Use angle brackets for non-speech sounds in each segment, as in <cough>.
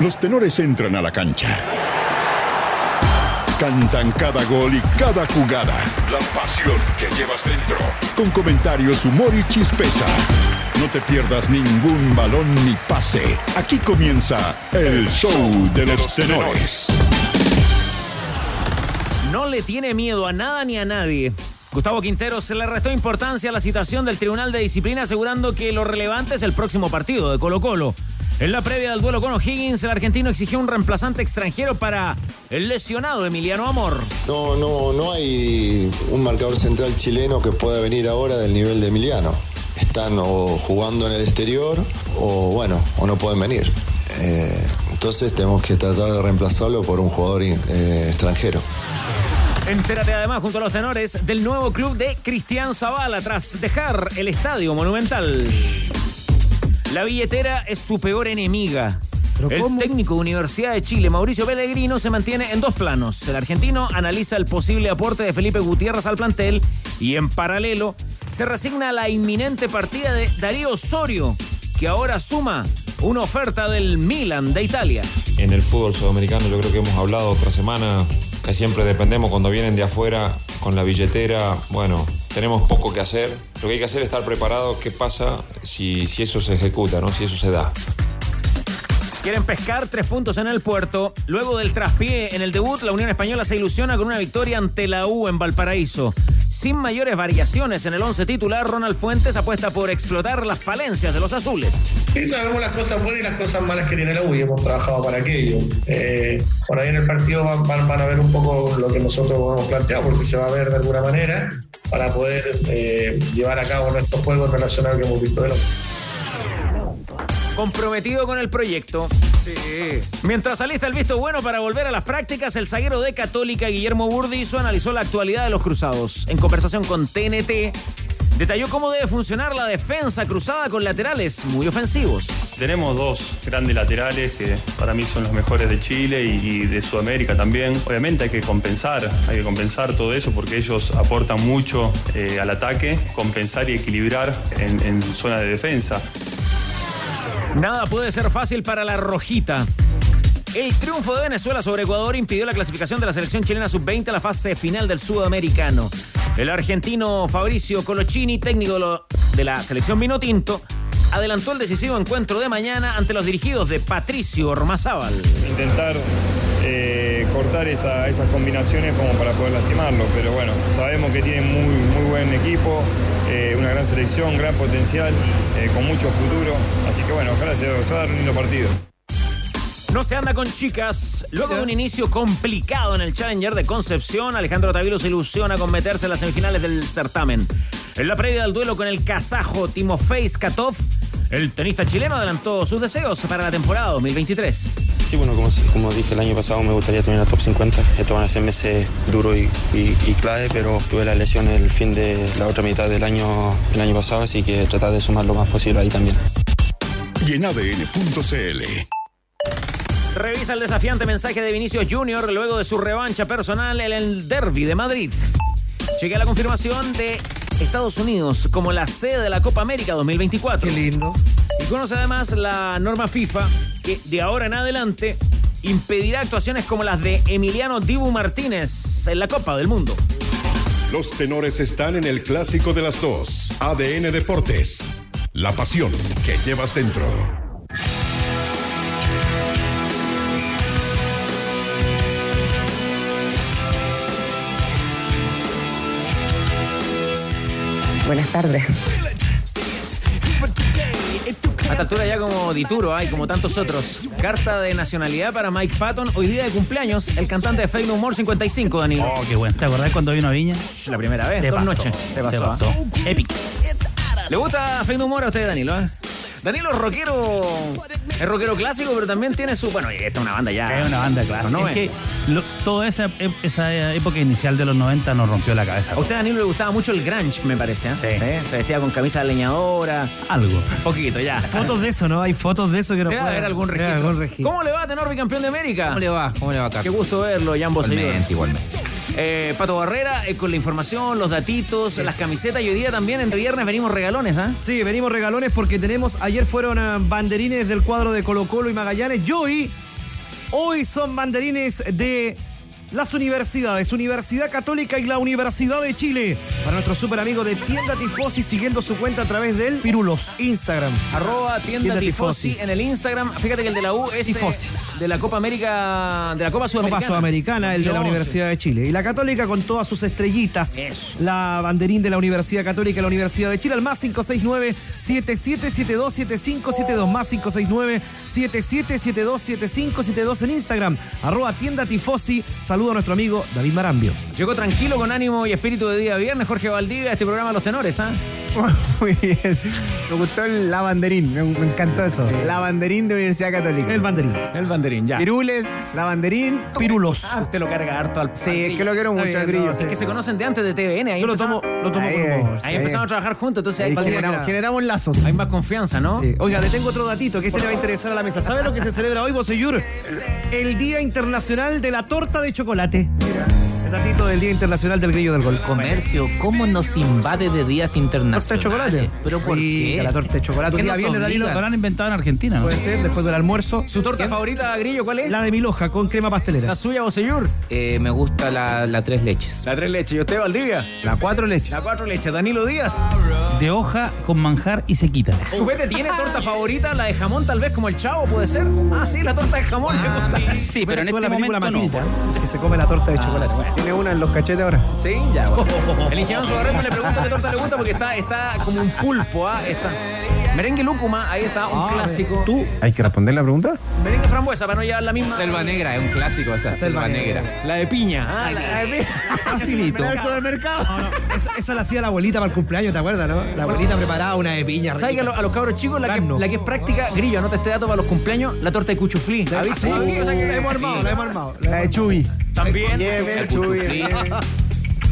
Los tenores entran a la cancha. Cantan cada gol y cada jugada. La pasión que llevas dentro. Con comentarios, humor y chispeza. No te pierdas ningún balón ni pase. Aquí comienza el show de los tenores. No le tiene miedo a nada ni a nadie. Gustavo Quintero se le restó importancia a la citación del Tribunal de Disciplina asegurando que lo relevante es el próximo partido de Colo Colo. En la previa del duelo con O'Higgins, el argentino exigió un reemplazante extranjero para el lesionado Emiliano Amor. No, no, no hay un marcador central chileno que pueda venir ahora del nivel de Emiliano. Están o jugando en el exterior o bueno, o no pueden venir. Eh, entonces tenemos que tratar de reemplazarlo por un jugador eh, extranjero. Entérate además junto a los tenores del nuevo club de Cristian Zavala tras dejar el estadio monumental. La billetera es su peor enemiga. El técnico de Universidad de Chile, Mauricio Pellegrino, se mantiene en dos planos. El argentino analiza el posible aporte de Felipe Gutiérrez al plantel y en paralelo se resigna a la inminente partida de Darío Osorio, que ahora suma una oferta del Milan de Italia. En el fútbol sudamericano yo creo que hemos hablado otra semana que siempre dependemos cuando vienen de afuera con la billetera, bueno, tenemos poco que hacer. Lo que hay que hacer es estar preparado qué pasa si, si eso se ejecuta, ¿no? si eso se da. Quieren pescar tres puntos en el puerto. Luego del traspié en el debut, la Unión Española se ilusiona con una victoria ante la U en Valparaíso. Sin mayores variaciones en el once titular, Ronald Fuentes apuesta por explotar las falencias de los azules. Sí, sabemos las cosas buenas y las cosas malas que tiene la U y hemos trabajado para aquello. Eh, por ahí en el partido van, a ver un poco lo que nosotros hemos planteado, porque se va a ver de alguna manera para poder eh, llevar a cabo nuestros juegos relacionados que hemos visto de los comprometido con el proyecto. Mientras alista el visto bueno para volver a las prácticas, el zaguero de Católica, Guillermo Burdizo, analizó la actualidad de los cruzados. En conversación con TNT, detalló cómo debe funcionar la defensa cruzada con laterales muy ofensivos. Tenemos dos grandes laterales que para mí son los mejores de Chile y de Sudamérica también. Obviamente hay que compensar, hay que compensar todo eso porque ellos aportan mucho eh, al ataque, compensar y equilibrar en, en zona de defensa. Nada puede ser fácil para la rojita. El triunfo de Venezuela sobre Ecuador impidió la clasificación de la selección chilena sub-20 a la fase final del sudamericano. El argentino Fabricio Colochini, técnico de la selección Vinotinto, adelantó el decisivo encuentro de mañana ante los dirigidos de Patricio Ormazábal. Intentar eh, cortar esas combinaciones como para poder lastimarlo, pero bueno, sabemos que tienen muy, muy buen equipo, eh, una gran selección, gran potencial, eh, con mucho futuro, así que bueno, ojalá se, se va a dar un lindo partido. No se anda con chicas. Luego de un inicio complicado en el Challenger de Concepción, Alejandro Tavilo se ilusiona con meterse en las semifinales del certamen. En la previa del duelo con el kazajo Timofey Skatov, el tenista chileno adelantó sus deseos para la temporada 2023. Sí, bueno, como, como dije el año pasado, me gustaría tener la top 50. Esto van a ser meses duros y, y, clave, pero tuve la lesión el fin de la otra mitad del año, el año pasado, así que tratar de sumar lo más posible ahí también. Y en ADN.cl Revisa el desafiante mensaje de Vinicius Junior luego de su revancha personal en el Derby de Madrid. Chequea la confirmación de Estados Unidos como la sede de la Copa América 2024. Qué lindo. Y conoce además la norma FIFA que de ahora en adelante impedirá actuaciones como las de Emiliano Dibu Martínez en la Copa del Mundo. Los tenores están en el clásico de las dos. ADN Deportes. La pasión que llevas dentro. Buenas tardes. A esta altura ya como Dituro hay, como tantos otros. Carta de nacionalidad para Mike Patton. Hoy día de cumpleaños, el cantante de Fake No More 55, Dani. Oh, qué bueno. ¿Te acordás cuando vino a Viña? La primera vez, Te dos pasó, noches. Se pasó. te pasó. ¿ah? ¿Le gusta Fake No More a usted, Danilo? eh? Danilo es rockero, es rockero clásico, pero también tiene su. Bueno, esta es una banda ya. Es una banda, claro. ¿no? es que lo- toda esa, esa época inicial de los 90 nos rompió la cabeza. A usted, Danilo, le gustaba mucho el grunge, me parece. ¿eh? Sí. Se vestía con camisa de leñadora. Algo. Poquito, ya. Fotos de eso, ¿no? Hay fotos de eso que no puede haber algún registro. algún registro. ¿Cómo le va, Tenor bicampeón de América? ¿Cómo le va? ¿Cómo le va, Qué Carlos? gusto verlo, Jan Bosello. Igualmente, igualmente. Eh, Pato Barrera, eh, con la información, los datitos, las camisetas. Y hoy día también, en viernes, venimos regalones, ¿ah? Sí, venimos regalones porque tenemos, ayer fueron ah, banderines del cuadro de Colo Colo y Magallanes. Y hoy Hoy son banderines de las universidades, Universidad Católica y la Universidad de Chile. Para nuestro super amigo de Tienda Tifosi, siguiendo su cuenta a través del Pirulos. Instagram. Arroba tienda, Tienda tifosi en el Instagram. Fíjate que el de la U es eh, Tifosi. de la Copa América, de la Copa Sudamericana. Copa Sudamericana, el de la 2011. Universidad de Chile. Y la Católica con todas sus estrellitas. Eso. La banderín de la Universidad Católica y la Universidad de Chile, al más 569-7772-7572, más 569-7772-7572 en Instagram, arroba tienda tifosi. A nuestro amigo David Marambio. Llegó tranquilo, con ánimo y espíritu de día viernes, Jorge Valdivia, este programa Los Tenores, ¿ah? <laughs> Muy bien. Me gustó el lavanderín. Me, me encantó eso. Lavanderín de Universidad Católica. El banderín. El banderín, ya. Pirules, lavanderín. Pirulos. Ah, usted lo carga harto al Sí, al es que lo quiero mucho, el grillo. Es que se conocen de antes de TVN. Ahí Yo lo tomo, lo tomo Ahí, con ahí. humor. Ahí Sí. empezamos a trabajar juntos, entonces Ahí generamos, generamos lazos. hay más confianza, ¿no? Sí. Oiga, le tengo otro datito que este le va a interesar a la mesa. ¿Sabe lo que se celebra hoy, Boseyur? El Día Internacional de la Torta de Chocolate. El datito del Día Internacional del Grillo del Gol. Comercio, ¿cómo nos invade de días internacionales? ¿Torta de chocolate? ¿Pero por qué? La torta de chocolate. Un ¿Qué día viene, Danilo. Lo han inventado en Argentina, ¿no? Puede ser, después del almuerzo. ¿Su torta favorita, Grillo, cuál es? La de Miloja con crema pastelera. La suya, Boseyur. Eh, me gusta la, la tres leches. La tres leches. ¿Y usted, Valdivia? La cuatro leches. La cuatro leches. Danilo Díaz. De hoja con manjar y se quita. ¿Chupete tiene torta favorita? ¿La de jamón, tal vez, como el chavo, puede ser? Ah, sí, la torta de jamón me gusta. Sí, pero en este la película momento no. Matilda, que se come la torta de chocolate. Tiene una en los cachetes ahora. Sí, ya. bueno. <laughs> El ingeniero Subarreto le pregunta qué torta le gusta porque está, está como un pulpo, ¿ah? Está. Merengue lúcuma, ahí está, un clásico. Tú, ¿Hay que responder la pregunta? Merengue frambuesa para no llevar la misma. Selva negra, es un clásico esa. Selva, negra. La de piña. Ah, la de piña. <laughs> facilito. supermercado. No, no, esa, esa la hacía la abuelita para el cumpleaños, ¿te acuerdas, no? La abuelita preparaba una de piña. ¿Sabes que a, los, a los cabros chicos la que, la que es práctica, grillo, anota este dato para los cumpleaños, la torta de cuchuflí. ¿La viste? Sí, la hemos armado, la hemos armado. La de Chubi. También. Bien, bien, Chubi. bien.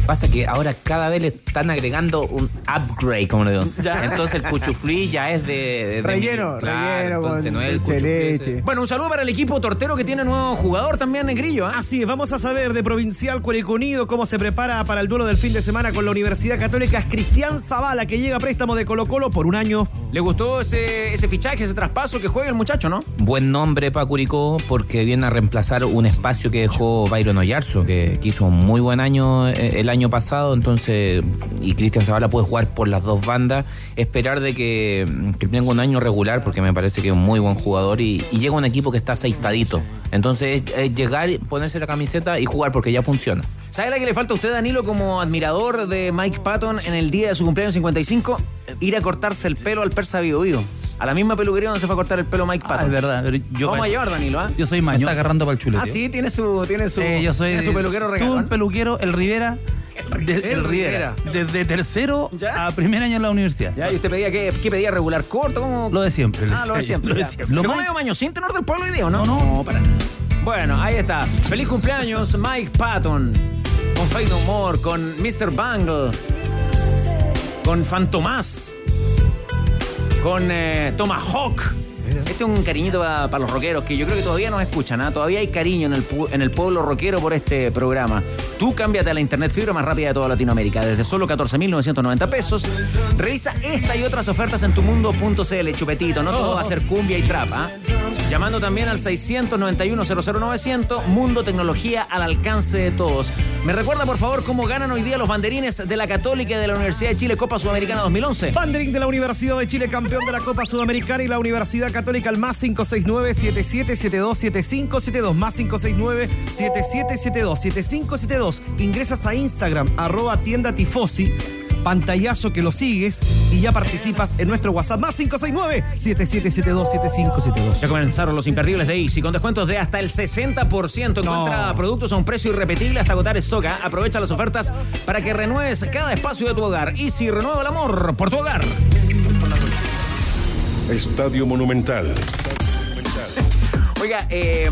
Pasa que ahora cada vez le están agregando un upgrade, como le digo. Ya. Entonces el cuchuflí ya es de... de- de- Relleno, claro, relleno entonces con no es el leche. Bueno, un saludo para el equipo tortero que tiene nuevo jugador también en grillo. ¿ah? Así es, vamos a saber de Provincial Cuerico Unido cómo se prepara para el duelo del fin de semana con la Universidad Católica. Es Cristian Zavala, que llega a préstamo de Colo Colo por un año. ¿Le gustó ese, ese fichaje, ese traspaso que juega el muchacho, no? Buen nombre para Curicó porque viene a reemplazar un espacio que dejó Byron Oyarzo, que, que hizo un muy buen año eh, el año pasado, entonces, y Cristian Zavala puede jugar por las dos bandas, esperar de que, que tenga un año regular, porque me parece que es un muy buen jugador, y, llega un equipo que está aceitadito. Entonces, es, es llegar, ponerse la camiseta y jugar porque ya funciona. ¿Sabe la que le falta a usted, Danilo, como admirador de Mike Patton en el día de su cumpleaños 55? Ir a cortarse el pelo al persa Bio Bio. A la misma peluquería donde se fue a cortar el pelo Mike Patton. Ah, es verdad. pero Yo, Vamos a llevar, Danilo, ¿ah? Yo soy Me mañoso. está agarrando para el chulete. Ah, sí, tiene su, tiene su, yo soy tiene su peluquero Tú, regalón. el peluquero, el Rivera. <laughs> de- El el Rivera. Desde tercero ¿Ya? a primer año en la universidad. Ya, y usted pedía, ¿qué, qué pedía? ¿Regular corto? ¿Cómo? Lo de siempre. Ah, lo de siempre. Lo de siempre. ¿Lo más- medio mañosín tenor del pueblo hoy día o no? No, no. para nada. Bueno, ahí está. Feliz cumpleaños, Mike Patton. Con Fade No More, con Mr. Bangle, con Fantomás, con eh, Tomahawk. Este es un cariñito para los rockeros que yo creo que todavía nos escuchan, ¿ah? Todavía hay cariño en el, en el pueblo rockero por este programa. Tú cámbiate a la internet fibra más rápida de toda Latinoamérica, desde solo 14.990 pesos. Revisa esta y otras ofertas en tumundo.cl, chupetito. No todo va a ser cumbia y trap, ¿ah? Llamando también al 691-00900, Mundo Tecnología al alcance de todos. ¿Me recuerda, por favor, cómo ganan hoy día los banderines de la Católica y de la Universidad de Chile Copa Sudamericana 2011? Banderín de la Universidad de Chile, campeón de la Copa Sudamericana y la Universidad Católica al más 569-7772-7572, más 569-7772-7572. Ingresas a Instagram, arroba tienda tifosi, pantallazo que lo sigues y ya participas en nuestro WhatsApp, más 569-7772-7572. Ya comenzaron los imperdibles de Easy con descuentos de hasta el 60%. Encuentra productos a un precio irrepetible hasta agotar stock. ¿ah? Aprovecha las ofertas para que renueves cada espacio de tu hogar. Easy renueva el amor por tu hogar. Estadio Monumental. Oiga, eh,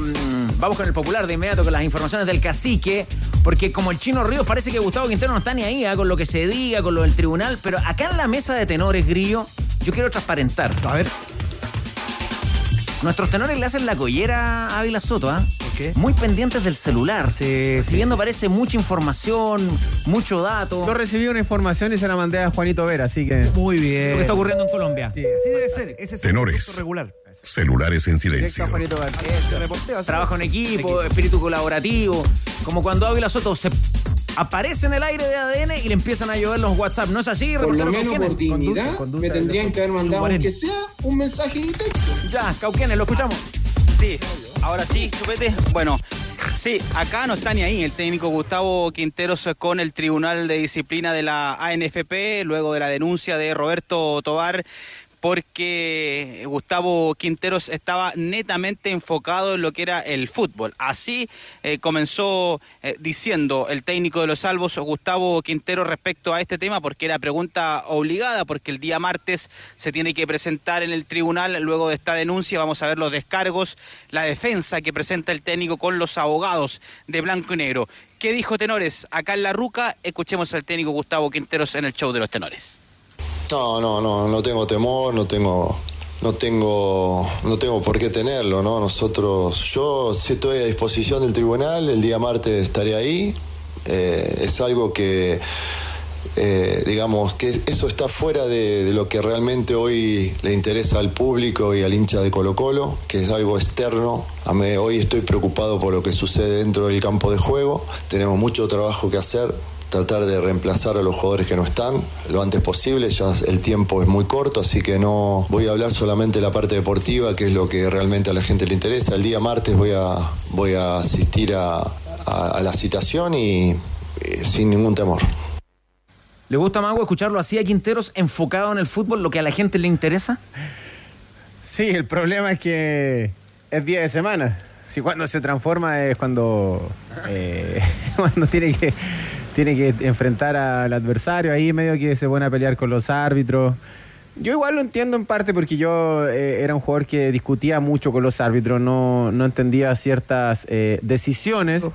vamos con el popular de inmediato con las informaciones del cacique, porque como el chino Ríos parece que Gustavo Quintero no está ni ahí ah, con lo que se diga, con lo del tribunal, pero acá en la mesa de tenores, Grillo, yo quiero transparentar. A ver, Nuestros tenores le hacen la collera a Ávila Soto, ¿ah? qué? Muy pendientes del celular. Sí, sí, Recibiendo parece mucha información, mucho dato. Yo recibí una información y se la mandé a Juanito Vera, así que. muy Lo bien. que está ocurriendo en Colombia. Sí. Así debe ser, ese es el Tenores. regular. Celulares en silencio. Juanito Trabajo en equipo, espíritu colaborativo. Como cuando Ávila Soto se aparece en el aire de ADN y le empiezan a llover los WhatsApp. ¿No es así, Por lo menos por dignidad me tendrían que haber mandado aunque sea un mensaje en texto. Ya, Cauquenes, lo escuchamos. Sí, ahora sí, chupete. Bueno, sí, acá no está ni ahí el técnico Gustavo Quinteros con el Tribunal de Disciplina de la ANFP, luego de la denuncia de Roberto Tobar porque Gustavo Quinteros estaba netamente enfocado en lo que era el fútbol. Así eh, comenzó eh, diciendo el técnico de los salvos, Gustavo Quinteros, respecto a este tema, porque era pregunta obligada, porque el día martes se tiene que presentar en el tribunal luego de esta denuncia. Vamos a ver los descargos, la defensa que presenta el técnico con los abogados de Blanco y Negro. ¿Qué dijo Tenores acá en La Ruca? Escuchemos al técnico Gustavo Quinteros en el show de los Tenores. No, no, no, no tengo temor, no tengo, no tengo, no tengo por qué tenerlo, ¿no? Nosotros, yo estoy a disposición del tribunal, el día martes estaré ahí. Eh, es algo que, eh, digamos, que eso está fuera de, de lo que realmente hoy le interesa al público y al hincha de Colo Colo, que es algo externo. A mí, hoy estoy preocupado por lo que sucede dentro del campo de juego. Tenemos mucho trabajo que hacer tratar de reemplazar a los jugadores que no están lo antes posible, ya el tiempo es muy corto, así que no voy a hablar solamente de la parte deportiva, que es lo que realmente a la gente le interesa. El día martes voy a, voy a asistir a, a- a la citación y eh, sin ningún temor. ¿Le gusta, Mago, escucharlo así a Quinteros enfocado en el fútbol, lo que a la gente le interesa? Sí, el problema es que es día de semana. Si cuando se transforma es cuando, eh, <laughs> cuando tiene que tiene que enfrentar al adversario, ahí medio que se pone a pelear con los árbitros. Yo igual lo entiendo en parte porque yo eh, era un jugador que discutía mucho con los árbitros, no, no entendía ciertas eh, decisiones.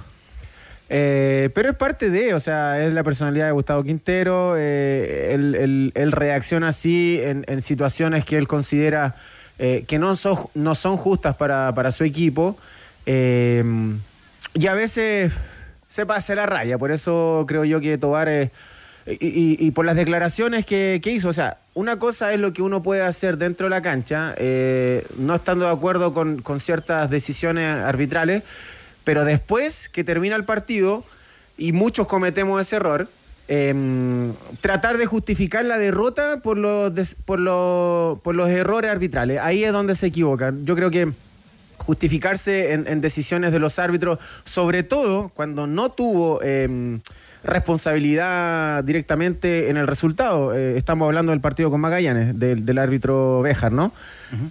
Eh, pero es parte de, o sea, es la personalidad de Gustavo Quintero. él, él- él reacciona así en, en situaciones que él considera que no son, no son justas para, para su equipo. y a veces se pasa la raya. Por eso creo yo que Tobar. y, y- por las declaraciones que, que hizo, o sea, una cosa es lo que uno puede hacer dentro de la cancha, eh, no estando de acuerdo con, con ciertas decisiones arbitrales, pero después que termina el partido, y muchos cometemos ese error, eh, tratar de justificar la derrota por los, por, los, por los errores arbitrales. Ahí es donde se equivocan. Yo creo que justificarse en, en decisiones de los árbitros, sobre todo cuando no tuvo eh, responsabilidad directamente en el resultado. Eh, estamos hablando del partido con Magallanes, del, del árbitro Béjar, ¿no?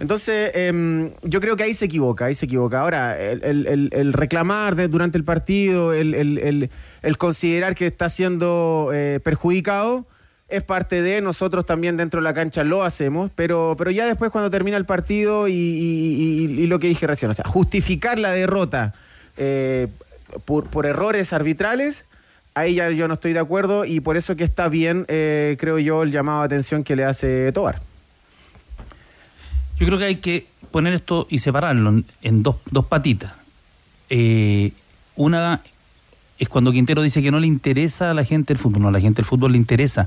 Entonces, eh, yo creo que ahí se equivoca, ahí se equivoca. Ahora, el, el- el- el reclamar de- durante el partido, el, el- el- el considerar que está siendo eh, perjudicado, es parte de nosotros también dentro de la cancha lo hacemos, pero, pero ya después cuando termina el partido y, lo que dije recién, o sea, justificar la derrota eh, por, por errores arbitrales, ahí ya yo no estoy de acuerdo y por eso que está bien, eh, creo yo, el llamado de atención que le hace Tobar. Yo creo que hay que poner esto y separarlo en, en dos, dos patitas. Eh, una es cuando Quintero dice que no le interesa a la gente el fútbol. No, a la gente el fútbol le interesa.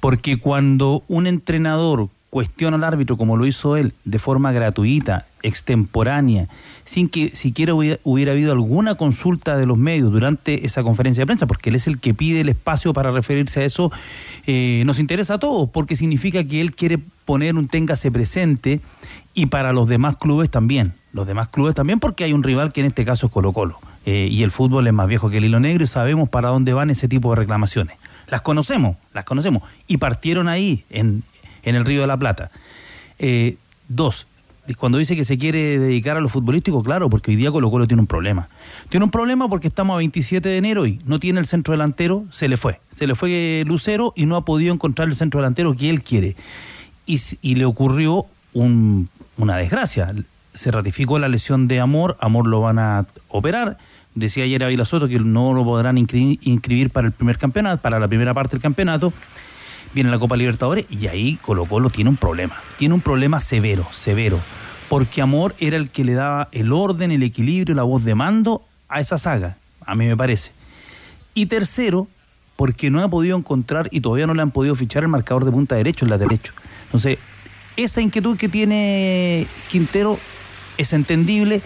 Porque cuando un entrenador cuestiona al árbitro, como lo hizo él, de forma gratuita, extemporánea, sin que siquiera hubiera, hubiera habido alguna consulta de los medios durante esa conferencia de prensa, porque él es el que pide el espacio para referirse a eso, eh, nos interesa a todos, porque significa que él quiere poner un téngase presente y para los demás clubes también. Los demás clubes también, porque hay un rival que en este caso es Colo Colo. Eh, y el fútbol es más viejo que el hilo negro y sabemos para dónde van ese tipo de reclamaciones. Las conocemos, las conocemos. Y partieron ahí, en, en el Río de la Plata. Eh, dos, cuando dice que se quiere dedicar a lo futbolístico, claro, porque hoy día Colo Colo tiene un problema. Tiene un problema porque estamos a 27 de enero y no tiene el centro delantero, se le fue. Se le fue Lucero y no ha podido encontrar el centro delantero que él quiere. Y, y le ocurrió un- una desgracia. Se ratificó la lesión de Amor, Amor lo van a operar. Decía ayer Ávila Soto que no lo podrán inscri- inscribir para el primer campeonato, para la primera parte del campeonato viene la Copa Libertadores y ahí Colo Colo tiene un problema. Tiene un problema severo, severo. Porque Amor era el que le daba el orden, el equilibrio, la voz de mando a esa saga, a mí me parece. Y tercero, porque no ha podido encontrar y todavía no le han podido fichar el marcador de punta derecho, el lateral derecho. Entonces, esa inquietud que tiene Quintero es entendible.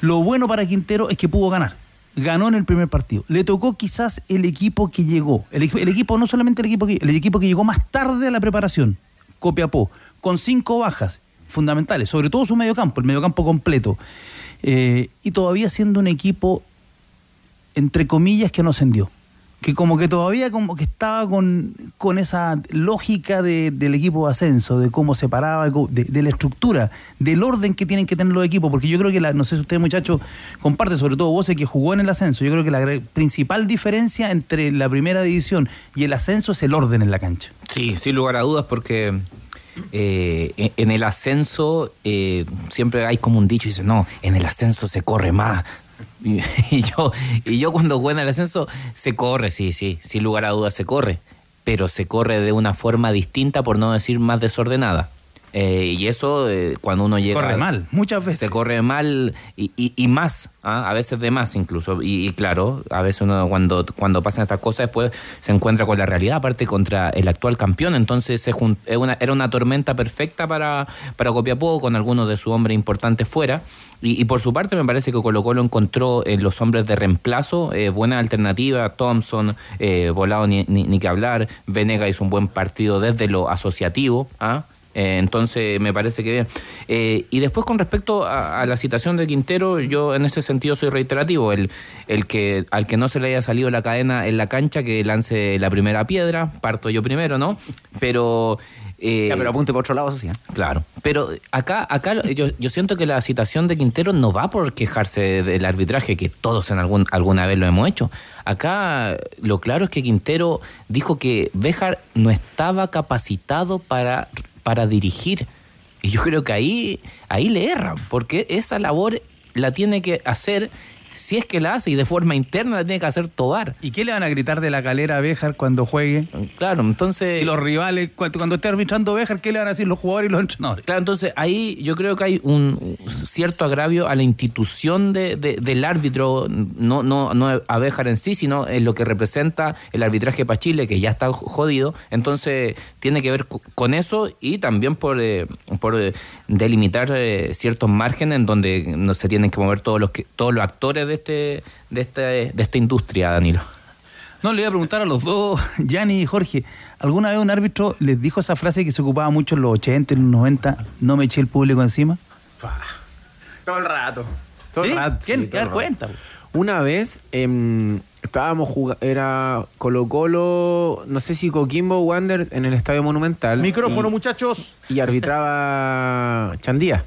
Lo bueno para Quintero es que pudo ganar. Ganó en el primer partido. Le tocó quizás el equipo que llegó. El, equi- el equipo, no solamente el equipo que el equipo que llegó más tarde a la preparación. Copiapó. Con cinco bajas fundamentales. Sobre todo su mediocampo, el mediocampo completo. Eh, y todavía siendo un equipo, entre comillas, que no ascendió. Que como que todavía como que estaba con, con esa lógica de- del equipo de ascenso, de cómo se paraba, de, la estructura, del orden que tienen que tener los equipos. Porque yo creo que, no sé si ustedes muchachos comparten, sobre todo vos que jugó en el ascenso, yo creo que la principal diferencia entre la primera división y el ascenso es el orden en la cancha. Sí, sin lugar a dudas, porque eh, en- en el ascenso eh, siempre hay como un dicho dice, no, en el ascenso se corre más. <laughs> Y, yo, y yo cuando juego en el ascenso, se corre, sí, sí, sin lugar a dudas se corre, pero se corre de una forma distinta, por no decir más desordenada. Eh, y eso, eh, cuando uno llega... Corre mal, muchas veces. Se corre mal y, y- y más, ¿ah? a veces de más incluso. Y, y claro, a veces uno cuando, cuando pasan estas cosas después se encuentra con la realidad, aparte contra el actual campeón. Entonces se una- era una tormenta perfecta para, para Copiapó, con algunos de sus hombres importantes fuera. Y, por su parte me parece que Colo Colo encontró en los hombres de reemplazo eh, buena alternativa. Thompson, eh, Volado ni, ni, ni que hablar. Venega hizo un buen partido desde lo asociativo. ¿ah? Eh, entonces me parece que bien. Eh, y después con respecto a, a la citación de Quintero, yo en ese sentido soy reiterativo. El, el que al que no se le haya salido la cadena en la cancha, que lance la primera piedra, parto yo primero, ¿no? Pero... eh, Ya, pero apunte por otro lado, eso sí. ¿eh? Claro, pero acá, acá yo, yo siento que la citación de Quintero no va por quejarse del arbitraje, que todos en algún, alguna vez lo hemos hecho. Acá lo claro es que Quintero dijo que Béjar no estaba capacitado para, para dirigir. Y yo creo que ahí, ahí le erran, porque esa labor la tiene que hacer, si es que la hace, y de forma interna la tiene que hacer Tobar. ¿Y qué le van a gritar de la calera a Béjar cuando juegue? Claro, entonces... Y los rivales, cuando, cuando esté arbitrando Béjar, ¿qué le van a decir los jugadores y los entrenadores? Claro, entonces ahí yo creo que hay un cierto agravio a la institución de, de- del árbitro, no, no, no a Béjar en sí, sino en lo que representa el arbitraje para Chile, que ya está jodido. Entonces tiene que ver co- con eso y también por, eh, por eh, delimitar eh, ciertos márgenes en donde no se tienen que mover todos los, que, todos los actores de, este, de, este, de esta industria, Danilo. No, le iba a preguntar a los dos, <laughs> Yanni y Jorge, ¿alguna vez un árbitro les dijo esa frase que se ocupaba mucho en los 80, en los 90, no me eché el público encima? Todo el rato. Todo ¿Sí? el rato. ¿Quién? sí, ¿Te cuenta? Una vez em, estábamos jugando, era Colo Colo, no sé si Coquimbo Wanderers en el Estadio Monumental. Micrófono, y- muchachos. Y arbitraba <laughs> Chandía.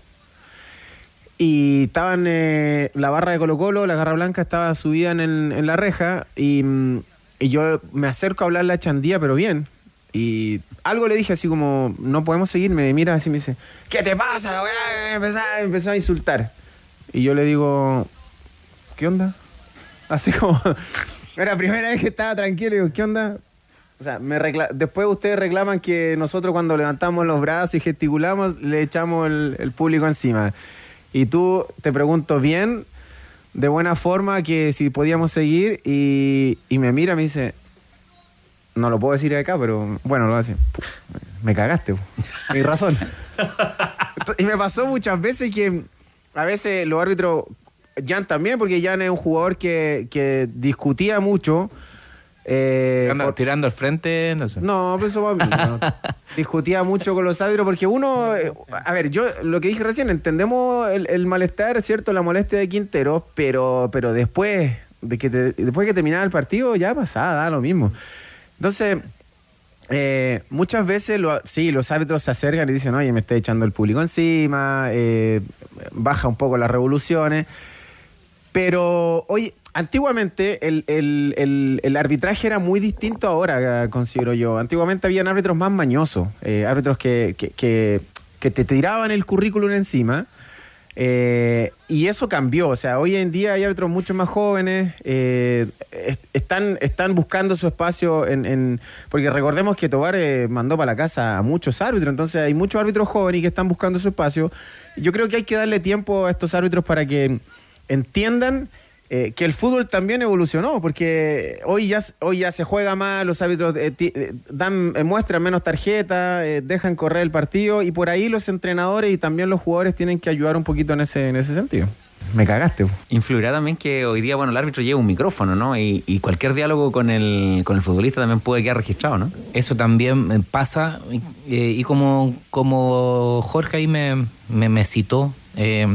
Y estaban, eh, la barra de Colo Colo, la garra blanca estaba subida en, la reja y, mm, y yo me acerco a hablarle a Chandía, pero bien. Y algo le dije así como, no podemos seguir, me mira así me dice, ¿qué te pasa? la weá?" Empezó, a- empezó a insultar. Y yo le digo, ¿qué onda? <laughs> Así como, <laughs> era la primera vez que estaba tranquilo, y digo, ¿qué onda? O sea, me después ustedes reclaman que nosotros cuando levantamos los brazos y gesticulamos, le echamos el, el público encima. Y tú te pregunto bien, de buena forma, que si podíamos seguir, y, y me mira me dice, no lo puedo decir acá, pero bueno, lo hace. Me cagaste, mi <laughs> razón. y me pasó muchas veces que a veces los árbitros, Jan también, porque Jan es un jugador que, que discutía mucho. Eh, por- tirando al frente, no sé. no, pues eso va bien. no. <laughs> Discutía mucho con los árbitros porque uno, eh, a ver, yo lo que dije recién, entendemos el, el malestar, ¿cierto? La molestia de Quintero, pero, pero después de que te- después que terminaba el partido ya pasaba, da lo mismo. Entonces, eh, muchas veces lo- sí, los árbitros se acercan y dicen, oye, me está echando el público encima, baja un poco las revoluciones. Pero, oye, antiguamente el, el- el- arbitraje era muy distinto ahora, considero yo. Antiguamente habían árbitros más mañosos, eh, árbitros que, que- que- te tiraban el currículum encima. eh, y eso cambió. O sea, hoy en día hay árbitros mucho más jóvenes, eh, es- están, están buscando su espacio en, en- Porque recordemos que Tobar mandó para la casa a muchos árbitros, entonces hay muchos árbitros jóvenes que están buscando su espacio. Yo creo que hay que darle tiempo a estos árbitros para que entiendan eh, que el fútbol también evolucionó, porque hoy ya, hoy ya se juega más, los árbitros eh, eh, dan, eh, muestran menos tarjetas, eh, dejan correr el partido y por ahí los entrenadores y también los jugadores tienen que ayudar un poquito en ese, en ese sentido. Me cagaste. Influirá también que hoy día, bueno, el árbitro lleva un micrófono, ¿no? Y, y cualquier diálogo con el, con el futbolista también puede quedar registrado, ¿no? Eso también pasa eh, y como, como Jorge ahí me, me, me citó, eh,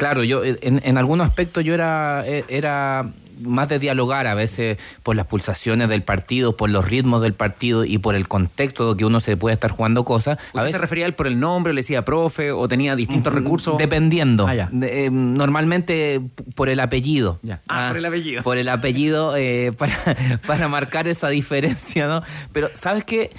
claro, yo eh, en, en algunos aspectos yo era, eh, era más de dialogar a veces por las pulsaciones del partido, por los ritmos del partido y por el contexto que uno se puede estar jugando cosas. A ¿Usted veces, se refería a él por el nombre, le decía profe o tenía distintos recursos? Dependiendo. Ah, ya. De- eh, normalmente por el apellido. Ah, por el apellido. Por el apellido, eh, <laughs> para, para marcar esa diferencia, ¿no? Pero, ¿sabes qué?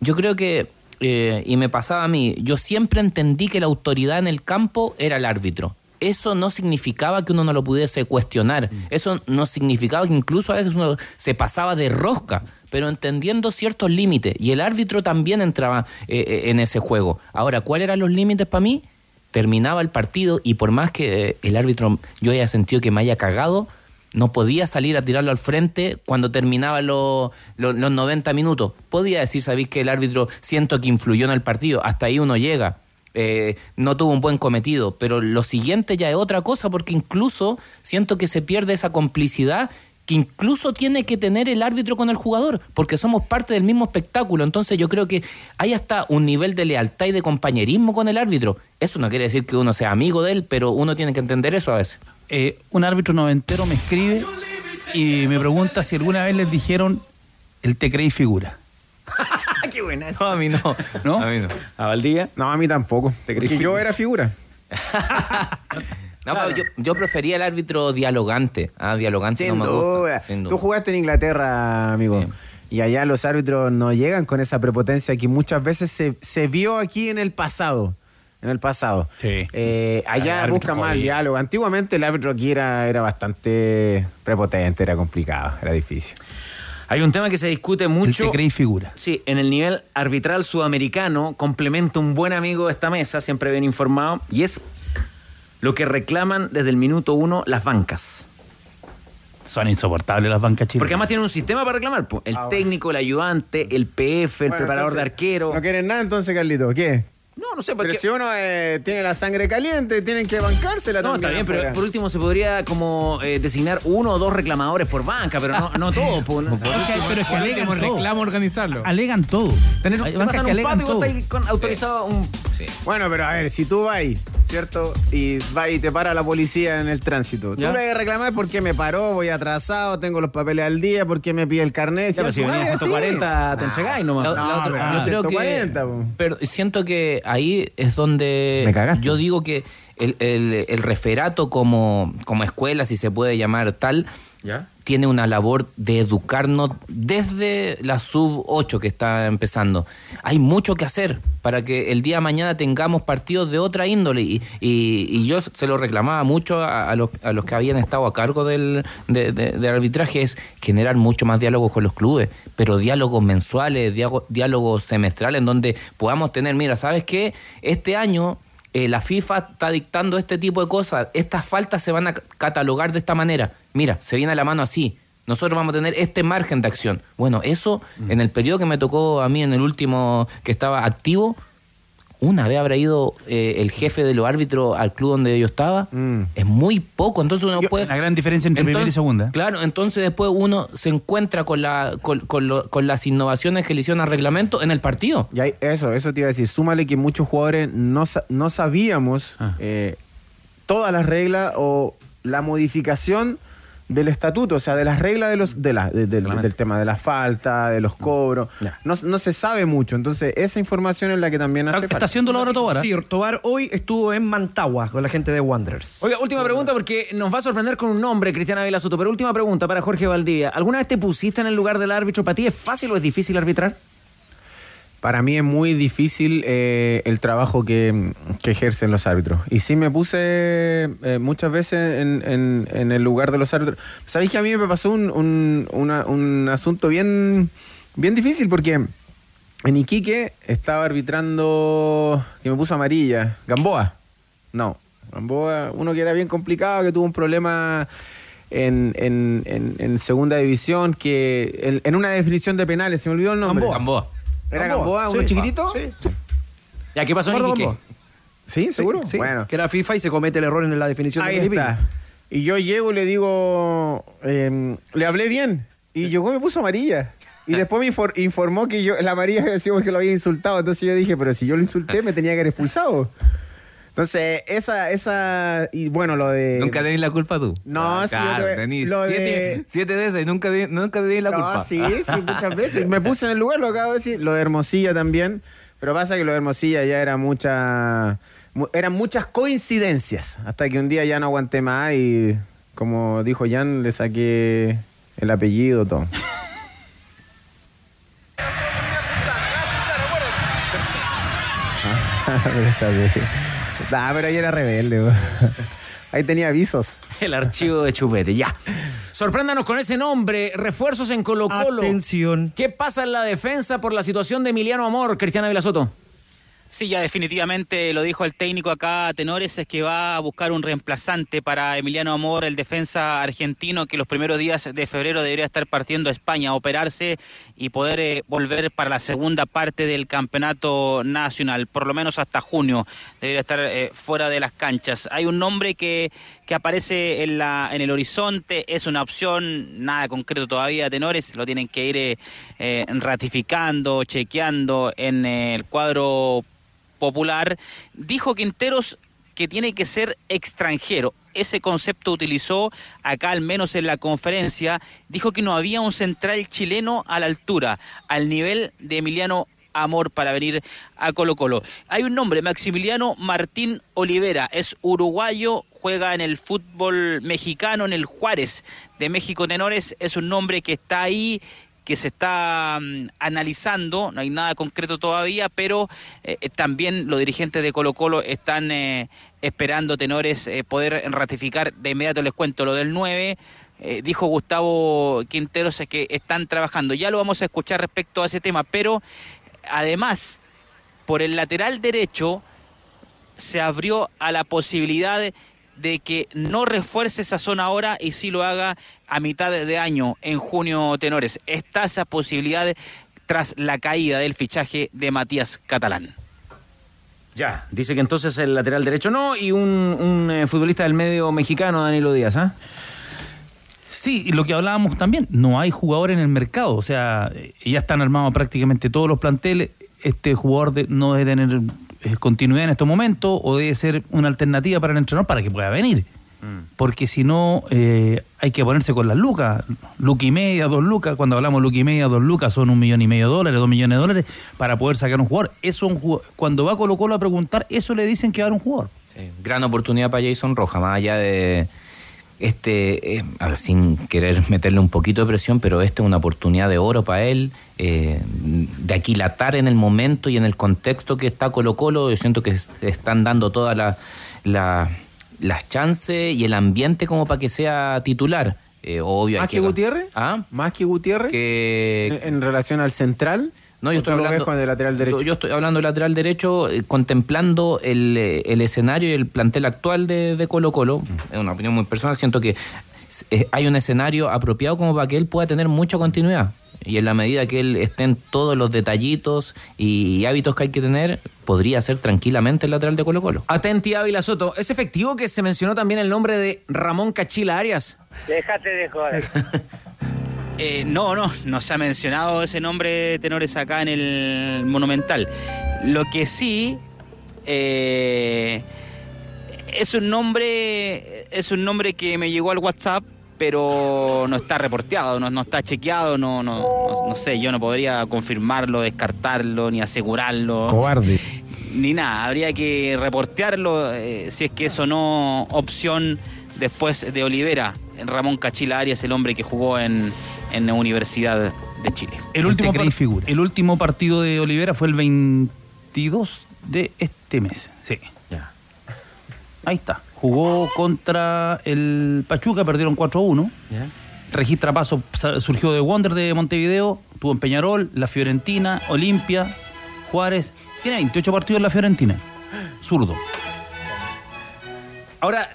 Yo creo que, eh, y me pasaba a mí, yo siempre entendí que la autoridad en el campo era el árbitro. Eso no significaba que uno no lo pudiese cuestionar. Eso no significaba que incluso a veces uno se pasaba de rosca, pero entendiendo ciertos límites. Y el árbitro también entraba eh, eh, en ese juego. Ahora, ¿cuáles eran los límites para mí? terminaba el partido y por más que eh, el árbitro yo haya sentido que me haya cagado, no podía salir a tirarlo al frente cuando terminaba lo- lo- los 90 minutos. Podía decir, sabéis que el árbitro siento que influyó en el partido, hasta ahí uno llega. Eh, no tuvo un buen cometido, pero lo siguiente ya es otra cosa porque incluso siento que se pierde esa complicidad que incluso tiene que tener el árbitro con el jugador, porque somos parte del mismo espectáculo. Entonces yo creo que hay hasta un nivel de lealtad y de compañerismo con el árbitro. Eso no quiere decir que uno sea amigo de él, pero uno tiene que entender eso a veces. Eh, un árbitro noventero me escribe y me pregunta si alguna vez les dijeron el te creí figura. <laughs> ¡Qué buena No, a mí no. ¿No? A mí no. ¿A Valdía? No, a mí tampoco. Porque yo era figura. <laughs> No, pero yo, yo prefería el árbitro dialogante. Ah, dialogante Sin no me gusta. duda. Tú jugaste en Inglaterra, amigo. Sí. Y allá los árbitros no llegan con esa prepotencia que muchas veces se, se vio aquí en el pasado. En el pasado. Sí. Eh, El allá árbitro busca más jodido. diálogo. Antiguamente el árbitro aquí era, era bastante prepotente, era complicado, era difícil. Hay un tema que se discute El mucho. te creí figura. Sí, en el nivel arbitral sudamericano, complementa un buen amigo de esta mesa, siempre bien informado, y es lo que reclaman desde el minuto uno las bancas. Son insoportables las bancas chilenas. Porque además tienen un sistema para reclamar. po. El Ah, bueno. técnico, el ayudante, el PF, el Bueno, preparador de arquero. ¿No quieren nada entonces, Carlito? ¿Qué? No, no sé, Pero porque... si uno eh, tiene la sangre caliente, tienen que bancársela No, también. está bien, pero por último se podría como eh, designar uno o dos reclamadores por banca, pero no, no todo. po, no. <laughs> Pero es que, pero es que alegan todo. reclamo organizarlo. Alegan todo. Tener, Hay te pasan que un y vos estás con autorizado un... Bueno, pero a ver, si tú vas, ¿cierto? Y vas y te para la policía en el tránsito. ¿Ya? Tú le vas a reclamar porque me paró, voy atrasado, tengo los papeles al día, porque me pide el carnet. Ya, pero si ¿cierto? venía Ay, 140 te entregáis nomás. No, otra- pero yo no, creo 140, po. que. Pero siento que ahí es donde. Me. Yo digo que el, el- el referato como, como escuela, si se puede llamar tal, Tiene una labor de educarnos desde la sub 8 que está empezando. Hay mucho que hacer para que el día de mañana tengamos partidos de otra índole. Y, y- y yo se lo reclamaba mucho a, a los, a los que habían estado a cargo del, de- de- del arbitraje, es generar mucho más diálogo con los clubes, pero diálogos mensuales, diálogo- diálogos semestrales, en donde podamos tener, mira, ¿sabes qué? Este año eh, la FIFA está dictando este tipo de cosas, estas faltas se van a ca- catalogar de esta manera. Mira, se viene a la mano así. Nosotros vamos a tener este margen de acción. Bueno, eso en el periodo que me tocó a mí, en el último que estaba activo, una vez habrá ido eh, el jefe de los árbitros al club donde yo estaba. Mm. Es muy poco, entonces uno puede... La gran diferencia entre primera y Entonces, segunda. Claro, entonces después uno se encuentra con, la, con, con lo- con las innovaciones que le hicieron al reglamento en el partido. Y hay- eso, eso te iba a decir. Súmale que muchos jugadores no, no sabíamos Ah. eh, todas las reglas o la modificación del estatuto, o sea, de las reglas de los, de la, de- del- del tema de la falta, de los cobros. No, no se sabe mucho. Entonces, esa información es la que también hace Está, haciéndolo ahora Tobar. ¿ah? Sí, Tobar hoy estuvo en Mantagua con la gente de Wanderers. Oiga, última pregunta porque nos va a sorprender con un nombre, Cristiana Vela Soto. Pero última pregunta para Jorge Valdivia. ¿Alguna vez te pusiste en el lugar del árbitro? ¿Para ti es fácil o es difícil arbitrar? Para mí es muy difícil eh, el trabajo que, ejercen los árbitros. Y sí me puse eh, muchas veces en, el lugar de los árbitros. ¿Sabéis que a mí me pasó un, asunto bien, bien difícil? Porque en Iquique estaba arbitrando, que me puso amarilla, Gamboa. No, Gamboa, uno que era bien complicado, que tuvo un problema en, segunda división, que en, en una definición de penales, se me olvidó el nombre. Gamboa. ¿Era Gamboa, uno sí. chiquitito? Sí. ¿Ya qué pasó en Eduardo Iquique? Gamboa. ¿Sí? ¿Seguro? Sí, Bueno. Que era FIFA y se comete el error en la definición Ahí de está. Y yo llego y le digo, eh, le hablé bien. Y llegó y me puso amarilla. Y <laughs> después me infor- informó que yo la amarilla sido porque lo había insultado. Entonces yo dije, pero si yo lo insulté, me tenía que haber expulsado. Entonces, esa, esa, y bueno, lo de... Nunca tenés la culpa tú. No, sí, yo Claro, te- tenés lo siete, de- siete de esas y nunca, te- nunca tenés la No, culpa. sí, sí, muchas veces. Me puse en el lugar, lo acabo de decir. Lo de Hermosilla también. Pero pasa que lo de Hermosilla ya era mucha. mu- Eran muchas coincidencias. Hasta que un día ya no aguanté más y, como dijo Jan, le saqué el apellido, todo. <laughs> <laughs> Nah, pero ahí era rebelde. Ahí tenía avisos. El archivo de Chupete, ya. Sorpréndanos con ese nombre. Refuerzos en Colo Colo. Atención. ¿Qué pasa en la defensa por la situación de Emiliano Amor, Cristiana Vilasoto? Sí, ya definitivamente lo dijo el técnico acá, Tenores, es que va a buscar un reemplazante para Emiliano Amor, el defensa argentino, que los primeros días de febrero debería estar partiendo a España, operarse y poder eh, volver para la segunda parte del campeonato nacional, por lo menos hasta junio, debería estar eh, fuera de las canchas. Hay un nombre que, que aparece en, la, en el horizonte, es una opción, nada concreto todavía, Tenores, lo tienen que ir eh, ratificando, chequeando en el cuadro popular, dijo Quinteros que tiene que ser extranjero. Ese concepto utilizó acá, al menos en la conferencia. Dijo que no había un central chileno a la altura, al nivel de Emiliano Amor para venir a Colo Colo. Hay un nombre, Maximiliano Martín Olivera, es uruguayo, juega en el fútbol mexicano, en el Juárez de México Tenores, es un nombre que está ahí que se está mm, analizando, no hay nada concreto todavía, pero eh, eh, también los dirigentes de Colo Colo están eh, esperando tenores poder ratificar, de inmediato les cuento lo del 9, eh, dijo Gustavo Quinteros es que están trabajando, ya lo vamos a escuchar respecto a ese tema, pero además, por el lateral derecho se abrió a la posibilidad de, de que no refuerce esa zona ahora y sí lo haga a mitad de año, en junio tenores. Está esa posibilidad tras la caída del fichaje de Matías Catalán. Ya, dice que entonces el lateral derecho no y un, un, eh, futbolista del medio mexicano, Danilo Díaz, ¿ah? Sí, y lo que hablábamos también, no hay jugador en el mercado, o sea, eh, ya están armados prácticamente todos los planteles, este jugador de- no debe tener continuidad en estos momentos o debe ser una alternativa para el entrenador para que pueda venir. Porque si no, eh, hay que ponerse con las lucas. Luca y media, dos lucas. Cuando hablamos luca y media, dos lucas, son un millón y medio de dólares, dos millones de dólares, para poder sacar un jugador. Eso un jugador- Cuando va Colo Colo a preguntar, eso le dicen que va a haber un jugador. Sí, gran oportunidad para Jason Roja, más allá de este, eh, a ver, sin querer meterle un poquito de presión, pero esta es una oportunidad de oro para él, eh, de aquilatar en el momento y en el contexto que está Colo Colo, yo siento que se están dando todas la- la- las chances y el ambiente como para que sea titular. Eh, obvio, ¿Más que Gutiérrez? ¿Ah? ¿Más que Gutiérrez? Que... En, en relación al central. No, yo ¿O estoy tú lo ves hablando con el lateral derecho. Yo estoy hablando del lateral derecho, eh, contemplando el, eh, el escenario y el plantel actual de, de Colo Colo. Es una opinión muy personal. Siento que eh, hay un escenario apropiado como para que él pueda tener mucha continuidad. Y en la medida que él esté en todos los detallitos y, hábitos que hay que tener, podría ser tranquilamente el lateral de Colo Colo. Atenti Ávila Soto. ¿Es efectivo que se mencionó también el nombre de Ramón Cachila Arias? Déjate de joder. <laughs> Eh, no, no, no se ha mencionado ese nombre tenores acá en el Monumental. Lo que sí eh, es un nombre, es un nombre que me llegó al WhatsApp, pero no está reporteado, no, no está chequeado, no, no, no, no sé, yo no podría confirmarlo, descartarlo, ni asegurarlo. Cobarde. Ni nada, habría que reportearlo eh, si es que eso no opción después de Olivera. Ramón Cachila Arias, el hombre que jugó en, en la Universidad de Chile. El último, par- el último partido de Olivera fue el 22 de este mes. Sí. Ahí está. Jugó contra el Pachuca, perdieron 4-1. Registra paso, surgió de Wonder de Montevideo, tuvo en Peñarol, la Fiorentina, Olimpia, Juárez. Tiene 28 partidos en la Fiorentina. Zurdo. Ahora,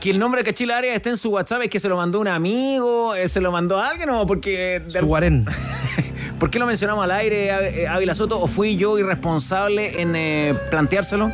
que el nombre de Cachila Arias esté en su WhatsApp es que se lo mandó un amigo, eh, se lo mandó a alguien o porque... de- Suguarén. <laughs> ¿Por qué lo mencionamos al aire, Ávila eh, Ávila Soto? ¿O fui yo irresponsable en eh, planteárselo?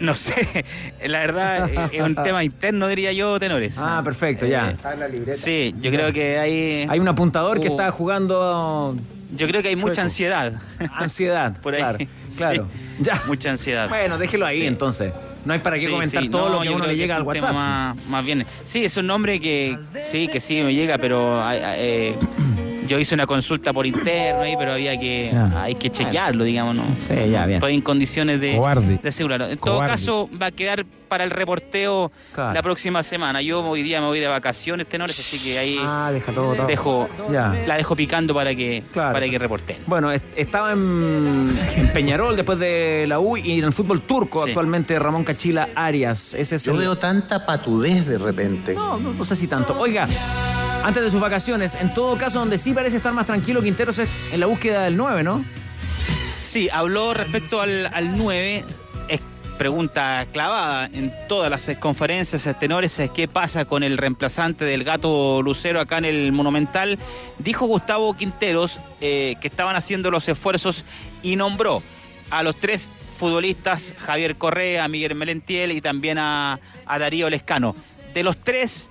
No sé, la verdad eh, es un tema interno, diría yo, tenores. Ah, perfecto, ya. Eh, sí, yo creo que hay... Hay un apuntador que Uh. está jugando Yo creo que hay mucha Chueco. ansiedad. ansiedad. <laughs> Por ahí. Claro, <laughs> Sí, claro. Ya. Mucha ansiedad. Bueno, déjelo ahí Sí. entonces. No hay para qué Sí, comentar sí, todo no, lo que a uno le llega al WhatsApp. Más, más bien. Sí, es un nombre que sí, que sí me llega, pero eh, yo hice una consulta por interno ahí, pero había que Ya. hay que chequearlo, digamos, ¿no? Sí, ya, bien. Estoy en condiciones de, Cobarde. de asegurarlo. En todo Cobarde. caso, va a quedar para el reporteo Claro. la próxima semana. Yo hoy día me voy de vacaciones, tenores, así que ahí Ah, deja todo, todo. dejo, Ya. la dejo picando para que, Claro. para que reporten. Bueno, est- estaba en, en Peñarol después de la U y en el fútbol turco Sí. actualmente Ramón Cachila Arias. Ese es Yo el- veo tanta patudez de repente. No, no, no sé si tanto. Oiga, antes de sus vacaciones, en todo caso, donde sí parece estar más tranquilo Quinteros es en la búsqueda del 9, ¿no? Sí, habló respecto al, al 9. Pregunta clavada en todas las conferencias tenores. es ¿Qué pasa con el reemplazante del gato Lucero acá en el Monumental? Dijo Gustavo Quinteros eh, que estaban haciendo los esfuerzos y nombró a los tres futbolistas, Javier Correa, Miguel Melentiel y también a, a Darío Lescano. De los tres,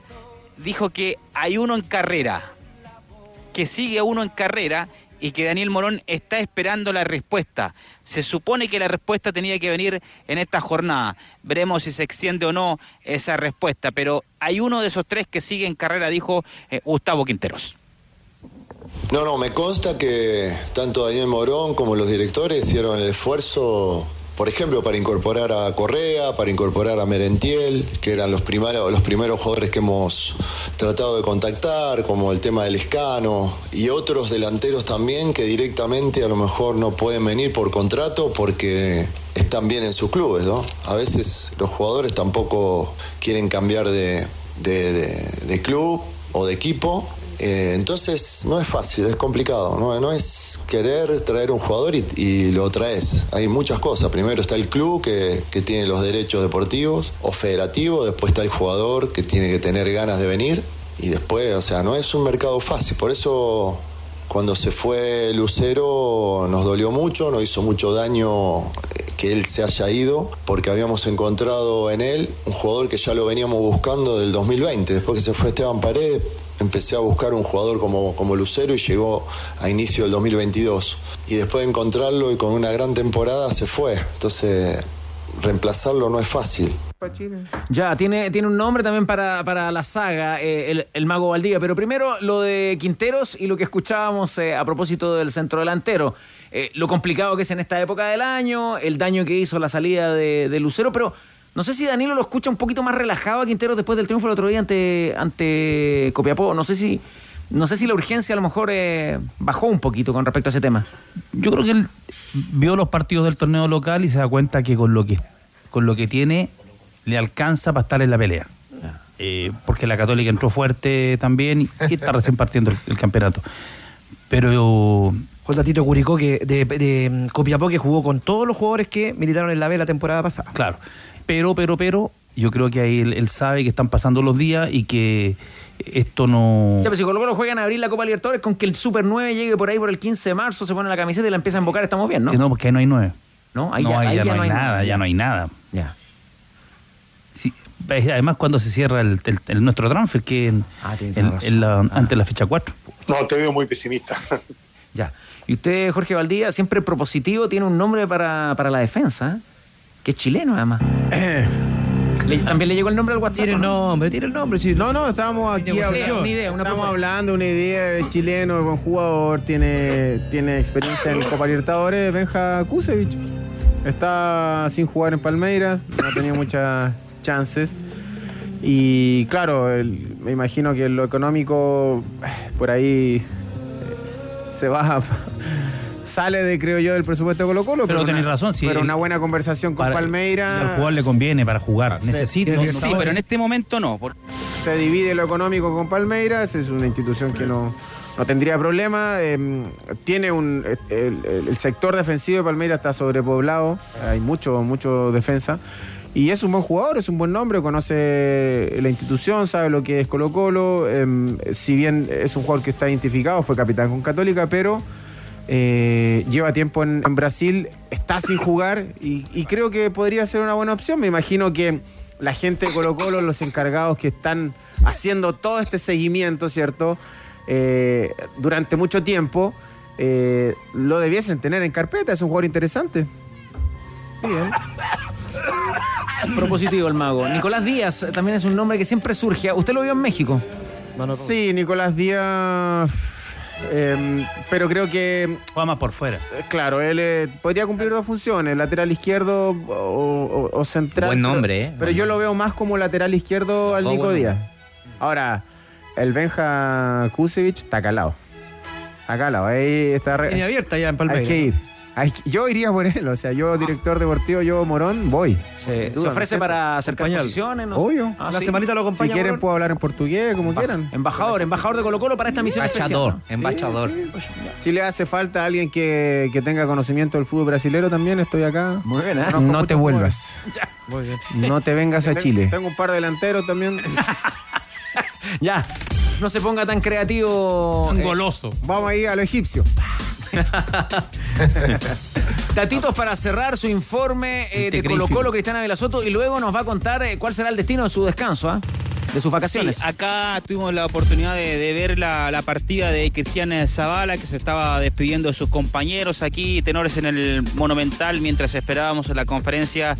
dijo que hay uno en carrera, que sigue uno en carrera y que Daniel Morón está esperando la respuesta. Se supone que la respuesta tenía que venir en esta jornada. Veremos si se extiende o no esa respuesta, pero hay uno de esos tres que sigue en carrera, dijo eh, Gustavo Quinteros. No, no, me consta que tanto Daniel Morón como los directores hicieron el esfuerzo, por ejemplo, para incorporar a Correa, para incorporar a Merentiel, que eran los primeros, los primeros jugadores que hemos tratado de contactar, como el tema del Escano, y otros delanteros también que directamente a lo mejor no pueden venir por contrato porque están bien en sus clubes, ¿no? A veces los jugadores tampoco quieren cambiar de, de- de- de club o de equipo. Eh, entonces no es fácil, es complicado. No, no es querer traer un jugador y, lo traes. Hay muchas cosas. Primero está el club que, que tiene los derechos deportivos o federativos. Después está el jugador que tiene que tener ganas de venir. Y después, o sea, no es un mercado fácil. Por eso cuando se fue Lucero nos dolió mucho, nos hizo mucho daño eh, que él se haya ido, porque habíamos encontrado en él un jugador que ya lo veníamos buscando del 2020. Después que se fue Esteban Paredes, empecé a buscar un jugador como, como Lucero y llegó a inicio del 2022. Y después de encontrarlo y con una gran temporada se fue. Entonces, reemplazarlo no es fácil. Ya, tiene, tiene un nombre también para, para la saga, eh, el, el Mago Valdivia. Pero primero lo de Quinteros y lo que escuchábamos eh, a propósito del centro delantero. Eh, lo complicado que es en esta época del año, el daño que hizo la salida de, de Lucero. Pero no sé si Danilo lo escucha un poquito más relajado a Quinteros después del triunfo el otro día ante, ante Copiapó. No sé si. No sé si la urgencia a lo mejor eh, bajó un poquito con respecto a ese tema. Yo creo que él vio los partidos del torneo local y se da cuenta que con lo que, con lo que tiene le alcanza para estar en la pelea. Eh, porque la Católica entró fuerte también y, está recién partiendo el, el campeonato. Pero Fue el datito Curicó que, de, de mm, Copiapó que jugó con todos los jugadores que militaron en la B la temporada pasada. Claro. Pero, pero, pero, yo creo que ahí él, él sabe que están pasando los días y que esto no. Ya, pero si Colo Colo juegan a abrir la Copa Libertadores con que el Super 9 llegue por ahí por el 15 de marzo, se pone la camiseta y la empieza a invocar, estamos bien, ¿no? Eh, No, porque ahí no hay nueve. No, ahí no, ya- ahí ahí ya, ya no hay hay nada, nada. ya no hay nada. Ya. Sí, además, cuando se cierra el, el- el nuestro transfer, que en, Ah, en- la- antes de la fecha 4. No, te veo muy pesimista. <laughs> Ya. Y usted, Jorge Valdía, siempre propositivo, tiene un nombre para, para la defensa, ¿eh? Que es chileno además. Le- También le llegó el nombre al WhatsApp. Tiene el ¿no? nombre, tiene el nombre. Sí. No, no, estábamos aquí hablando. Una idea, una estamos hablando una idea de chileno, buen jugador, tiene, tiene experiencia en Copa Libertadores, Benja Kusevich. Está sin jugar en Palmeiras, no ha tenido muchas chances. Y claro, el- me imagino que lo económico eh, por ahí eh, se baja. Sale de, creo yo, del presupuesto de Colo Colo. Pero una- tenés razón, sí, Pero una buena conversación con Para- Palmeiras. Al jugador le conviene para jugar. Sí, Necesita. razón. Sí, pero en este momento no. por- se divide lo económico con Palmeiras, es una institución que no, no tendría problema. eh, tiene un el, el- el sector defensivo de Palmeiras está sobrepoblado, hay mucho, mucho defensa. Y es un buen jugador, es un buen nombre, conoce la institución, sabe lo que es Colo Colo. em, si bien es un jugador que está identificado, fue capitán con Católica, pero eh, lleva tiempo en, en Brasil, está sin jugar y, y creo que podría ser una buena opción. Me imagino que la gente de Colo Colo, los encargados que están haciendo todo este seguimiento, ¿cierto? Eh, durante mucho tiempo, eh, lo debiesen tener en carpeta, es un jugador interesante. Bien. Propositivo el mago. Nicolás Díaz también es un nombre que siempre surge. ¿Usted lo vio en México? Sí, Nicolás Díaz. Eh, pero creo que. Juega más por fuera. Claro, él eh, podría cumplir dos funciones: lateral izquierdo o, o- o central. Buen pero- nombre, ¿eh? Pero yo lo veo más como lateral izquierdo al Nico bueno. Díaz. Ahora, el Benja Kusevich está calado. Está calado. Ahí está. re- Línea abierta ya en Palmeiras. Hay que ir. Yo iría por él, o sea, yo, director deportivo, yo, Morón, voy. Se, Sin duda, se ofrece ¿no? para acercar posiciones. ¿no? Obvio. Ah, La sí. semanita lo Si acompaña. quieren, Morón. puedo hablar en portugués, como quieran. Embajador, embajador de Colo Colo para esta misión Embajador, especial. embajador. Si le hace falta a alguien que, que tenga conocimiento del fútbol brasilero, también estoy acá. Muy bien, ¿eh? No te vuelvas. <laughs> jugadores. No te vengas a Chile. Tengo un par de delanteros también. <laughs> Ya, no se ponga tan creativo. Tan eh, goloso. Vamos ahí a lo egipcio. <laughs> Tatitos para cerrar su informe eh, de Este Colo Greenfield. Colo, Cristiana Velasoto, y luego nos va a contar eh, cuál será el destino de su descanso, ¿ah? de sus vacaciones. Sí, acá tuvimos la oportunidad de, de ver la, la partida de Cristian Zavala, que se estaba despidiendo de sus compañeros aquí, tenores en el Monumental, mientras esperábamos la conferencia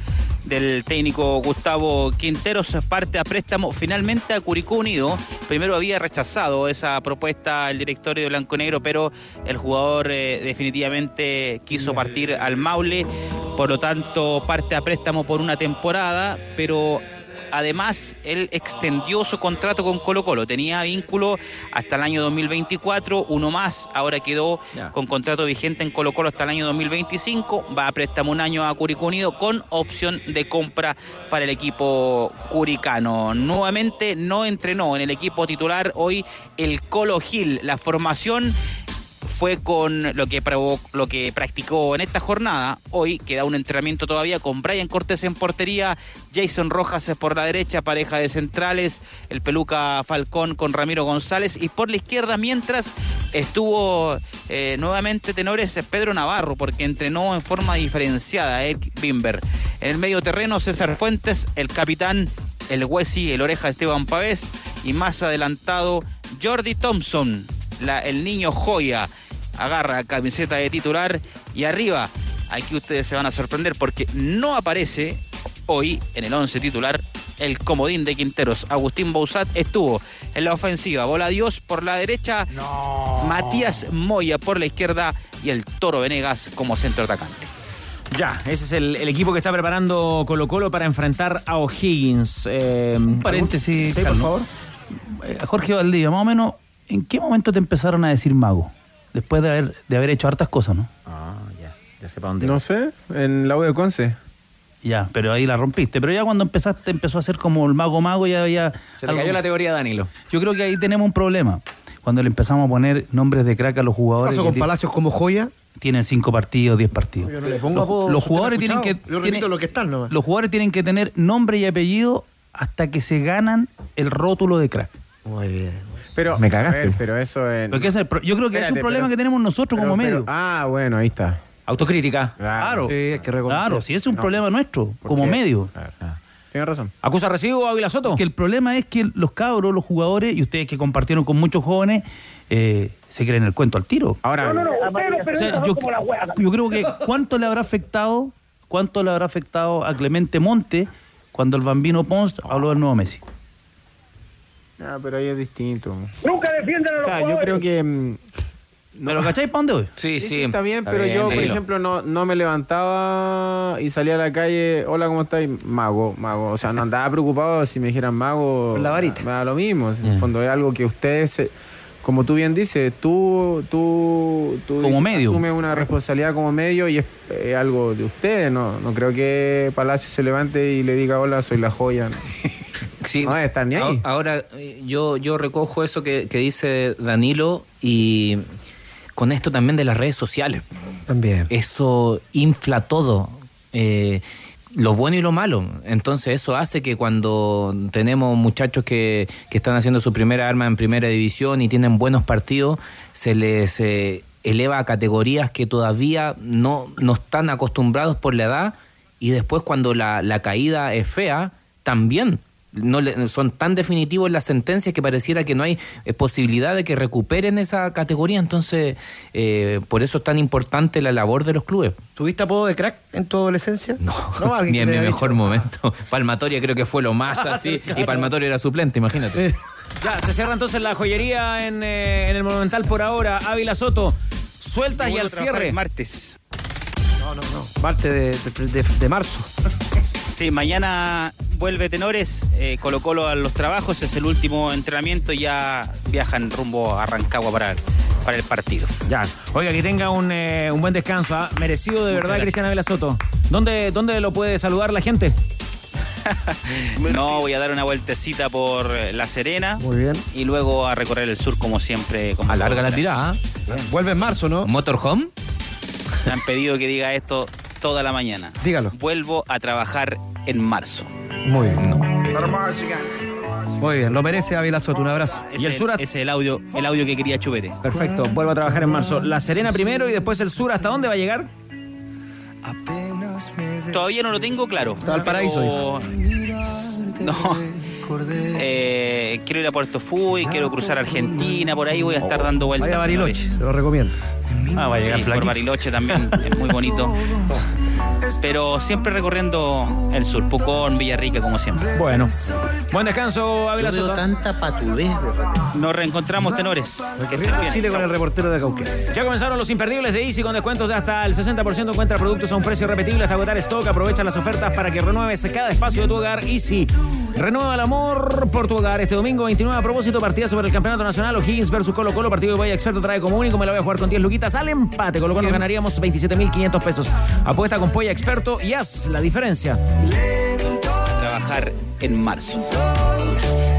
del técnico Gustavo Quinteros, parte a préstamo finalmente a Curicó Unido. Primero había rechazado esa propuesta el directorio de Blanco Negro, pero el jugador eh, definitivamente quiso partir al Maule, por lo tanto parte a préstamo por una temporada, pero Además, él extendió su contrato con Colo Colo. Tenía vínculo hasta el año 2024, uno más. Ahora quedó con contrato vigente en Colo Colo hasta el año 2025. Va a préstamo un año a Curicó Unido con opción de compra para el equipo curicano. Nuevamente no entrenó en el equipo titular hoy el Colo Gil. La formación fue con lo que, lo que practicó en esta jornada. Hoy queda un entrenamiento todavía con Brian Cortés en portería, Jason Rojas por la derecha, pareja de centrales, el peluca Falcón con Ramiro González y por la izquierda mientras estuvo eh, nuevamente tenores Pedro Navarro porque entrenó en forma diferenciada Eric Bimber. En el medio terreno César Fuentes, el capitán, el Huesi, el oreja Esteban Pavés y más adelantado Jordi Thompson la- el niño joya agarra camiseta de titular y arriba, aquí ustedes se van a sorprender porque no aparece hoy en el 11 titular el comodín de Quinteros. Agustín Bouzat estuvo en la ofensiva, bola Dios por la derecha, Matías Moya por la izquierda y el Toro Venegas como centro atacante. Ya, ese es el, el equipo que está preparando Colo Colo para enfrentar a O'Higgins. Eh, Un paréntesis, Sí, por favor. Eh, Jorge Valdivia, más o menos, ¿en qué momento te empezaron a decir mago? Después de haber, de haber hecho hartas cosas, ¿no? Ah, ya, ya sé para dónde. No sé, en la U de Conce. Ya, pero ahí la rompiste. Pero ya cuando empezaste, empezó a ser como el mago mago, ya había... Se le cayó la teoría Danilo. Yo creo que ahí tenemos un problema. Cuando le empezamos a poner nombres de crack a los ¿Qué jugadores... pasó que con Palacios como joya? Tienen cinco partidos, diez partidos. Yo no le pongo los, jugadores tienen que... Yo repito tienen- lo que están nomás. Los jugadores tienen que tener nombre y apellido hasta que se ganan el rótulo de crack. Muy bien. Pero, Me cagaste. a ver, pero eso. Porque ese es el pro- yo creo que es un problema pero- que tenemos nosotros pero- como pero- medio. ah, bueno, ahí está. Autocrítica. Claro. Sí, hay que reconocer. Claro, si es un No. problema nuestro, ¿Por como qué? medio. Claro. Tienes razón. ¿Acusa recibo a Ávila Soto? Que el problema es que los cabros, los jugadores, y ustedes que compartieron con muchos jóvenes, eh, se creen el cuento al tiro. Ahora, O sea, yo, yo creo que cuánto le habrá afectado, cuánto le habrá afectado a Clemente Monte cuando el bambino Pons habló del nuevo Messi. Ah, pero ahí es distinto. Nunca defienden a O los sea, yo jugadores. creo que... mm, ¿Pero cacháis para dónde voy? Sí, Sí, está bien, Está pero bien, yo, por ejemplo, no, no me levantaba y salía a la calle, hola, ¿cómo estás? Mago, mago. O sea, no andaba preocupado si me dijeran mago. Con la varita. Me da lo mismo. En el fondo es algo que ustedes, se- como tú bien dices, tú, tú, tú Como dices- medio. asumes una responsabilidad como medio y es, algo de ustedes. No, no creo que Palacio se levante y le diga, hola, soy la joya. No, <laughs> Sí. no estar ni ahí. Ahora, eh, yo, yo recojo eso que, que dice Danilo y con esto también de las redes sociales. También. Eso infla todo. Eh, lo bueno y lo malo. Entonces eso hace que cuando tenemos muchachos que, que están haciendo su primera arma en primera división y tienen buenos partidos, se les eh, eleva a categorías que todavía no, no están acostumbrados por la edad y después cuando la, la caída es fea, también no le- son tan definitivos las sentencias que pareciera que no hay eh, posibilidad de que recuperen esa categoría. Entonces, eh, por eso es tan importante la labor de los clubes. ¿Tuviste apodo de crack en tu adolescencia? No, <laughs> alguien ni en mi mejor momento. <laughs> Palmatoria creo que fue lo más Ah, así. Y Palmatoria era suplente, imagínate. Ya, se cierra entonces la joyería en, eh, en el Monumental por ahora. Ávila Soto, sueltas y al cierre. martes. No, no, no. Parte de, de- de- de marzo. <laughs> Sí, mañana vuelve Tenores, eh, Colo Colo a los trabajos, es el último entrenamiento y ya viajan rumbo a Rancagua para, para el partido. Ya, oiga, que tenga un, eh, un buen descanso. ¿ah? Merecido de Muchas verdad, gracias. Cristian Ávila Soto. ¿Dónde, ¿Dónde lo puede saludar la gente? <laughs> No, voy a dar una vueltecita por La Serena. Muy bien. Y luego a recorrer el sur como siempre. Como Alarga la tirada. Vuelve en marzo, ¿no? ¿Motorhome? Me han pedido que diga esto toda la mañana. Dígalo. Vuelvo a trabajar en marzo. Muy bien. Muy bien, lo merece Ávila Soto, un abrazo. Ese es el, ese es el audio, el audio que quería Chupete. Perfecto, vuelvo a trabajar en marzo. La Serena primero y después el sur. ¿Hasta dónde va a llegar? Todavía no lo tengo claro. Está Valparaíso, pero- No. Eh, quiero ir a Puerto Fui, quiero cruzar Argentina, por ahí voy a estar dando vueltas. Vaya a Bariloche, se lo recomiendo. Ah, va a llegar Sí, por. Bariloche también, es muy bonito. <laughs> Pero siempre recorriendo el sur, Pucón, Villarrica, como siempre. Bueno, buen descanso, Ávila Yo veo tanta patudez. Nos reencontramos, tenores. Que estén bien. Chile con el reportero de Cauquenes. Ya comenzaron los imperdibles de Easy con descuentos de hasta el 60%. Encuentra productos a un precio repetible hasta agotar stock. Aprovecha las ofertas para que renueves cada espacio de tu hogar. Easy. Renueva el amor por tu hogar. Este domingo 29 a propósito, partida sobre el Campeonato Nacional. O'Higgins versus Colo Colo. Partido de Vaya Experto trae como único. Me la voy a jugar con 10 luquitas al empate. Colo Colo ganaríamos 27.500 pesos. Apuesta con Polla Experto y haz la diferencia. Trabajar en marzo.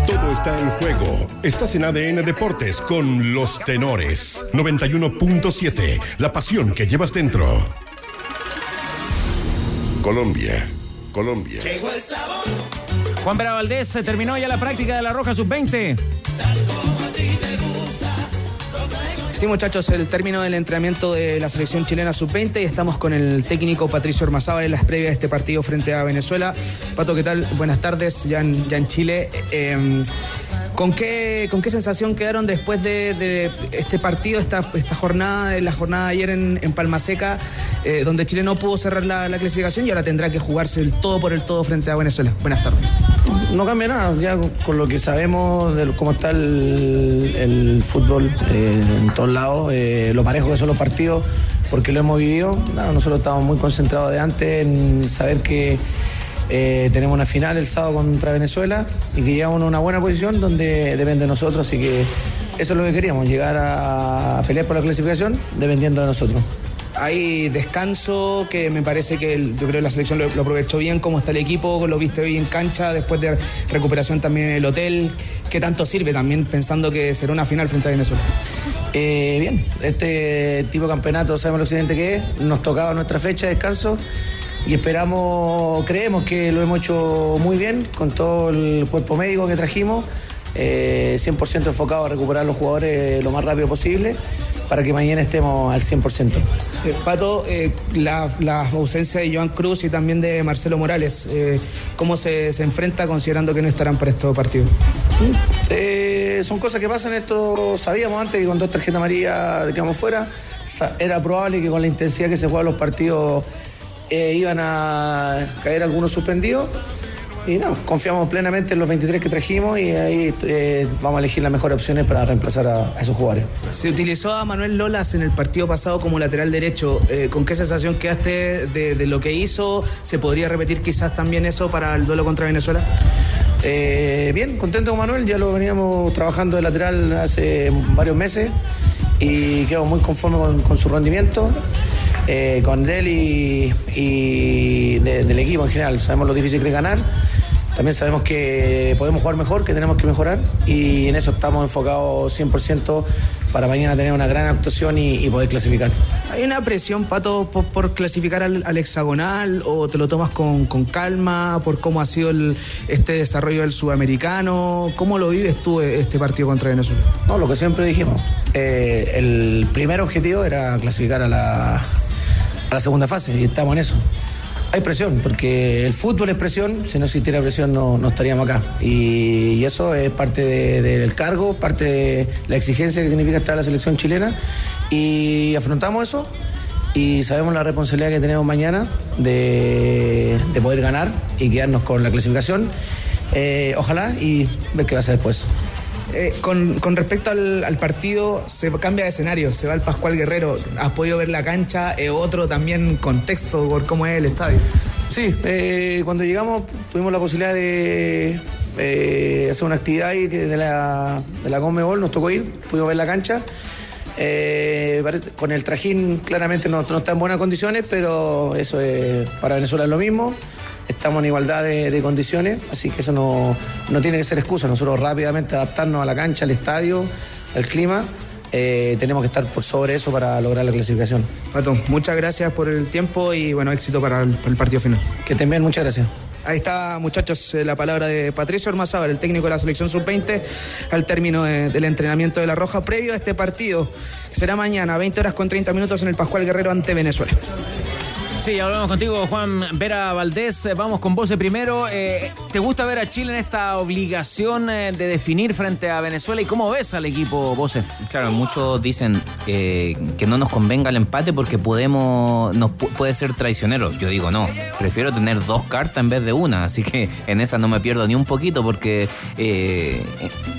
Todo está en juego. Estás en ADN Deportes con los tenores. 91.7. La pasión que llevas dentro. Colombia. Colombia. Juan Vera Valdés se terminó ya la práctica de la Roja Sub-20. Sí, muchachos, el término del entrenamiento de la selección chilena sub-20 y estamos con el técnico Patricio Ormazábal en las previas de este partido frente a Venezuela. Pato, ¿qué tal? Buenas tardes, ya en, Chile. Eh, ¿con, qué, ¿Con qué sensación quedaron después de, este partido, esta, esta jornada, la jornada de ayer en, en Palma Seca, eh, donde Chile no pudo cerrar la, la clasificación y ahora tendrá que jugarse el todo por el todo frente a Venezuela? Buenas tardes. No cambia nada, ya con- lo que sabemos de cómo está el, el fútbol eh, en todos lados, eh, lo parejo que son los partidos, porque lo hemos vivido. Nada, nosotros estamos muy concentrados de antes en saber que eh, tenemos una final el sábado contra Venezuela y que llegamos a una buena posición donde depende de nosotros, así que eso es lo que queríamos, llegar a pelear por la clasificación dependiendo de nosotros. Hay descanso que me parece que el- yo creo que la selección lo, lo aprovechó bien, cómo está el equipo, lo viste hoy en cancha, después de recuperación también en el hotel. ¿Qué tanto sirve también pensando que será una final frente a Venezuela? Eh, bien, este tipo de campeonato sabemos lo excelente que es, nos tocaba nuestra fecha de descanso y esperamos, creemos que lo hemos hecho muy bien con todo el cuerpo médico que trajimos, eh, 100% enfocado a recuperar a los jugadores lo más rápido posible para que mañana estemos al 100%. Eh, Pato, eh, la, la ausencia de Joan Cruz y también de Marcelo Morales, eh, ¿cómo se, se enfrenta considerando que no estarán para estos partidos? Eh, son cosas que pasan, esto sabíamos antes que con dos tarjetas amarillas quedamos fuera. Era probable que con la intensidad que se juegan los partidos eh, iban a caer algunos suspendidos. Y no, confiamos plenamente en los 23 que trajimos y ahí eh, vamos a elegir las mejores opciones para reemplazar a, a esos jugadores. Se utilizó a Manuel Lolas en el partido pasado como lateral derecho. Eh, ¿Con qué sensación quedaste de, de lo que hizo? ¿Se podría repetir quizás también eso para el duelo contra Venezuela? Eh, bien, contento con Manuel, ya lo veníamos trabajando de lateral hace varios meses y quedo muy conforme con, con su rendimiento, eh, con él y, y de- del equipo en general. Sabemos lo difícil que es ganar también sabemos que podemos jugar mejor, que tenemos que mejorar y en eso estamos enfocados 100% para mañana tener una gran actuación y, poder clasificar. ¿Hay una presión, Pato, por, clasificar al, hexagonal o te lo tomas con, calma por cómo ha sido este desarrollo del sudamericano? ¿Cómo lo vives tú este partido contra Venezuela? No, lo que siempre dijimos. Eh, el primer objetivo era clasificar a la, la segunda fase y estamos en eso hay presión, porque el fútbol es presión, si no existiera presión no, no estaríamos acá. Y, eso es parte del cargo, parte de la exigencia que significa estar en la selección chilena. Y afrontamos eso y sabemos la responsabilidad que tenemos mañana de, poder ganar y quedarnos con la clasificación. Eh, ojalá y ver qué va a ser después. Eh, con, respecto al, partido, se cambia de escenario, se va el Pascual Guerrero. ¿Has podido ver la cancha? Eh, otro también contexto por cómo es el estadio. Sí, eh, cuando llegamos tuvimos la posibilidad de hacer una actividad ahí de la, de la Conmebol, nos tocó ir, pudimos ver la cancha. con el trajín claramente no, no, está en buenas condiciones, pero eso es, para Venezuela es lo mismo estamos en igualdad de, condiciones, así que eso no, tiene que ser excusa. Nosotros rápidamente adaptarnos a la cancha, al estadio, al clima. Eh, tenemos que estar por sobre eso para lograr la clasificación. Pato, muchas gracias por el tiempo y bueno, éxito para el, partido final. Que estén bien, muchas gracias. Ahí está, muchachos, eh, la palabra de Patricio Ormazábal, el técnico de la selección sub-20, al término del entrenamiento de la Roja, previo a este partido, que será mañana, 20 horas con 30 minutos en el Pascual Guerrero ante Venezuela. Sí, hablamos contigo, Juan Vera Valdés. Vamos con vos primero. Eh, ¿Te gusta ver a Chile en esta obligación eh, de definir frente a Venezuela? ¿Y cómo ves al equipo Bose? Claro, muchos dicen eh, que no nos convenga el empate porque podemos, nos puede ser traicionero. Yo digo, no, prefiero tener dos cartas en vez de una. Así que en esa no me pierdo ni un poquito porque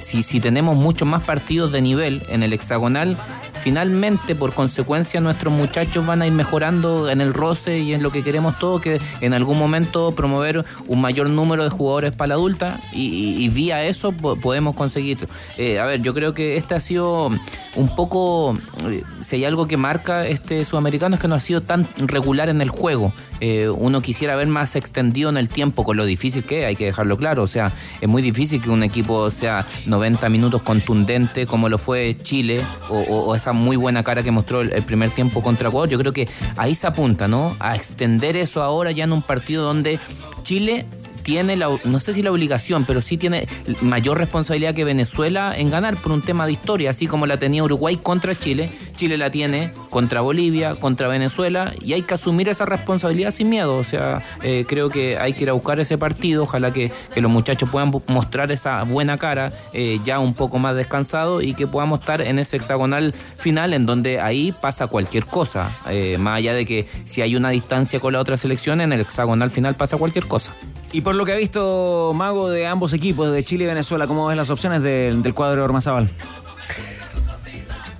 si, si tenemos muchos más partidos de nivel en el hexagonal, finalmente, por consecuencia, nuestros muchachos van a ir mejorando en el roce y en lo que queremos todos, que en algún momento promover un mayor número de jugadores para la adulta y, vía eso podemos conseguir. Eh, a ver, yo creo que este ha sido un poco, eh, si hay algo que marca este sudamericano es que no ha sido tan regular en el juego. Eh, uno quisiera ver más extendido en el tiempo con lo difícil que es, hay que dejarlo claro. O sea, es muy difícil que un equipo sea 90 minutos contundente como lo fue Chile o, esa muy buena cara que mostró el, primer tiempo contra Ecuador. Yo creo que ahí se apunta, ¿no? A extender eso ahora ya en un partido donde Chile tiene la, no sé si la obligación, pero sí tiene mayor responsabilidad que Venezuela en ganar por un tema de historia, así como la tenía Uruguay contra Chile, Chile la tiene contra Bolivia, contra Venezuela, y hay que asumir esa responsabilidad sin miedo. O sea, eh, creo que hay que ir a buscar ese partido, ojalá que, los muchachos puedan mostrar esa buena cara eh, ya un poco más descansado y que podamos estar en ese hexagonal final en donde ahí pasa cualquier cosa, eh, más allá de que si hay una distancia con la otra selección, en el hexagonal final pasa cualquier cosa. Y por lo que ha visto Mago de ambos equipos, de Chile y Venezuela, ¿cómo ves las opciones del, cuadro de Ormazábal?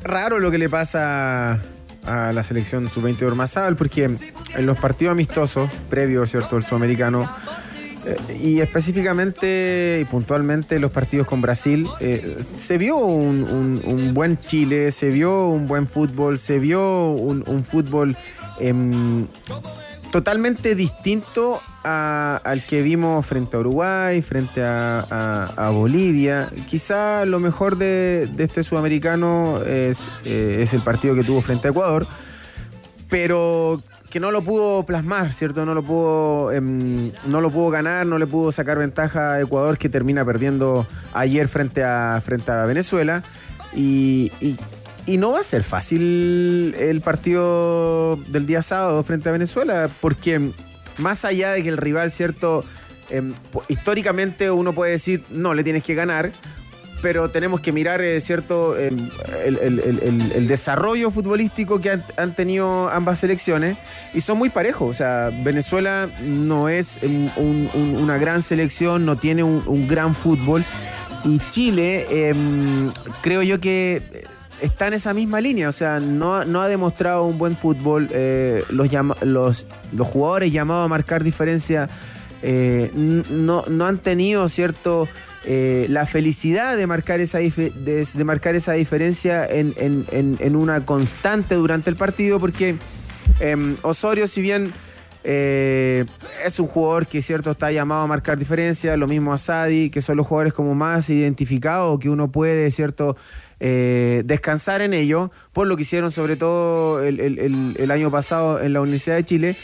Raro lo que le pasa a la selección sub-20 de Ormazábal, porque en los partidos amistosos, previos, ¿cierto?, el sudamericano, eh, y específicamente y puntualmente los partidos con Brasil, eh, se vio un, buen Chile, se vio un buen fútbol, se vio un, fútbol em, totalmente distinto al que vimos frente a Uruguay, frente a, Bolivia. Quizá lo mejor de, este sudamericano es, eh, es, el partido que tuvo frente a Ecuador, pero que no lo pudo plasmar, ¿cierto? No lo pudo, em, no lo pudo ganar, no le pudo sacar ventaja a Ecuador que termina perdiendo ayer frente a, frente a Venezuela. y no va a ser fácil el partido del día sábado frente a Venezuela, porque más allá de que el rival, ¿cierto? Em, históricamente uno puede decir, no, le tienes que ganar, pero tenemos que mirar, eh, ¿cierto?, em, el, desarrollo futbolístico que han, tenido ambas selecciones y son muy parejos. O sea, Venezuela no es una gran selección, no tiene un, gran fútbol. Y Chile, em, creo yo que está en esa misma línea, o sea, no, ha demostrado un buen fútbol. Eh, los, jugadores llamados a marcar diferencia eh, no, han tenido, ¿cierto? Eh, la felicidad de marcar esa, de, marcar esa diferencia en, una constante durante el partido, porque em, Osorio, si bien es un jugador que cierto está llamado a marcar diferencia, lo mismo a Sadi, que son los jugadores como más identificados, que uno puede cierto eh, descansar en ello, por lo que hicieron sobre todo el, año pasado en la Universidad de Chile,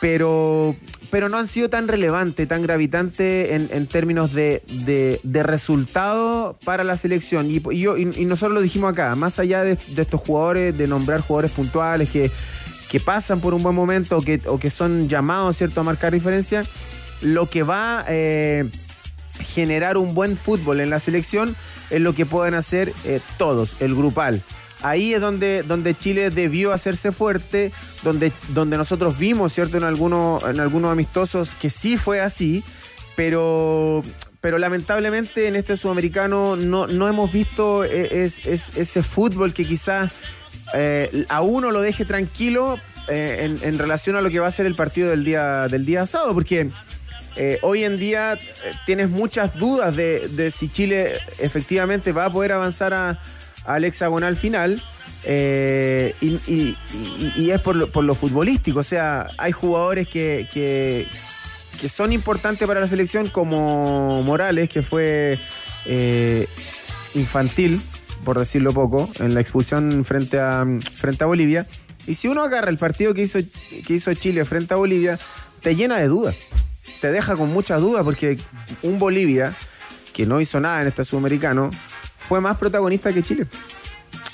pero, pero no han sido tan relevantes, tan gravitantes en, términos de, de, resultado para la selección. Y, yo, y, nosotros lo dijimos acá, más allá de, estos jugadores, de nombrar jugadores puntuales que, que pasan por un buen momento o que, o que son llamados ¿cierto? a marcar diferencia, lo que va a generar un buen fútbol en la selección es lo que pueden hacer eh, todos, el grupal. Ahí es donde, donde Chile debió hacerse fuerte, donde, donde nosotros vimos, ¿cierto? En algunos, en algunos amistosos que sí fue así, pero, pero lamentablemente en este sudamericano no, no hemos visto eh, es- es- ese fútbol que quizás eh, a uno lo deje tranquilo en, en relación a lo que va a ser el partido del día, del día sábado, porque eh, hoy en día eh, tienes muchas dudas de, si Chile efectivamente va a poder avanzar al hexagonal final. eh, y, es por lo, futbolístico, o sea, hay jugadores que, son importantes para la selección, como Morales, que fue infantil, por decirlo poco, en la expulsión frente a, frente a Bolivia. Y si uno agarra el partido que hizo, que hizo Chile frente a Bolivia, te llena de dudas. Te deja con muchas dudas porque un Bolivia que no hizo nada en este sudamericano fue más protagonista que Chile.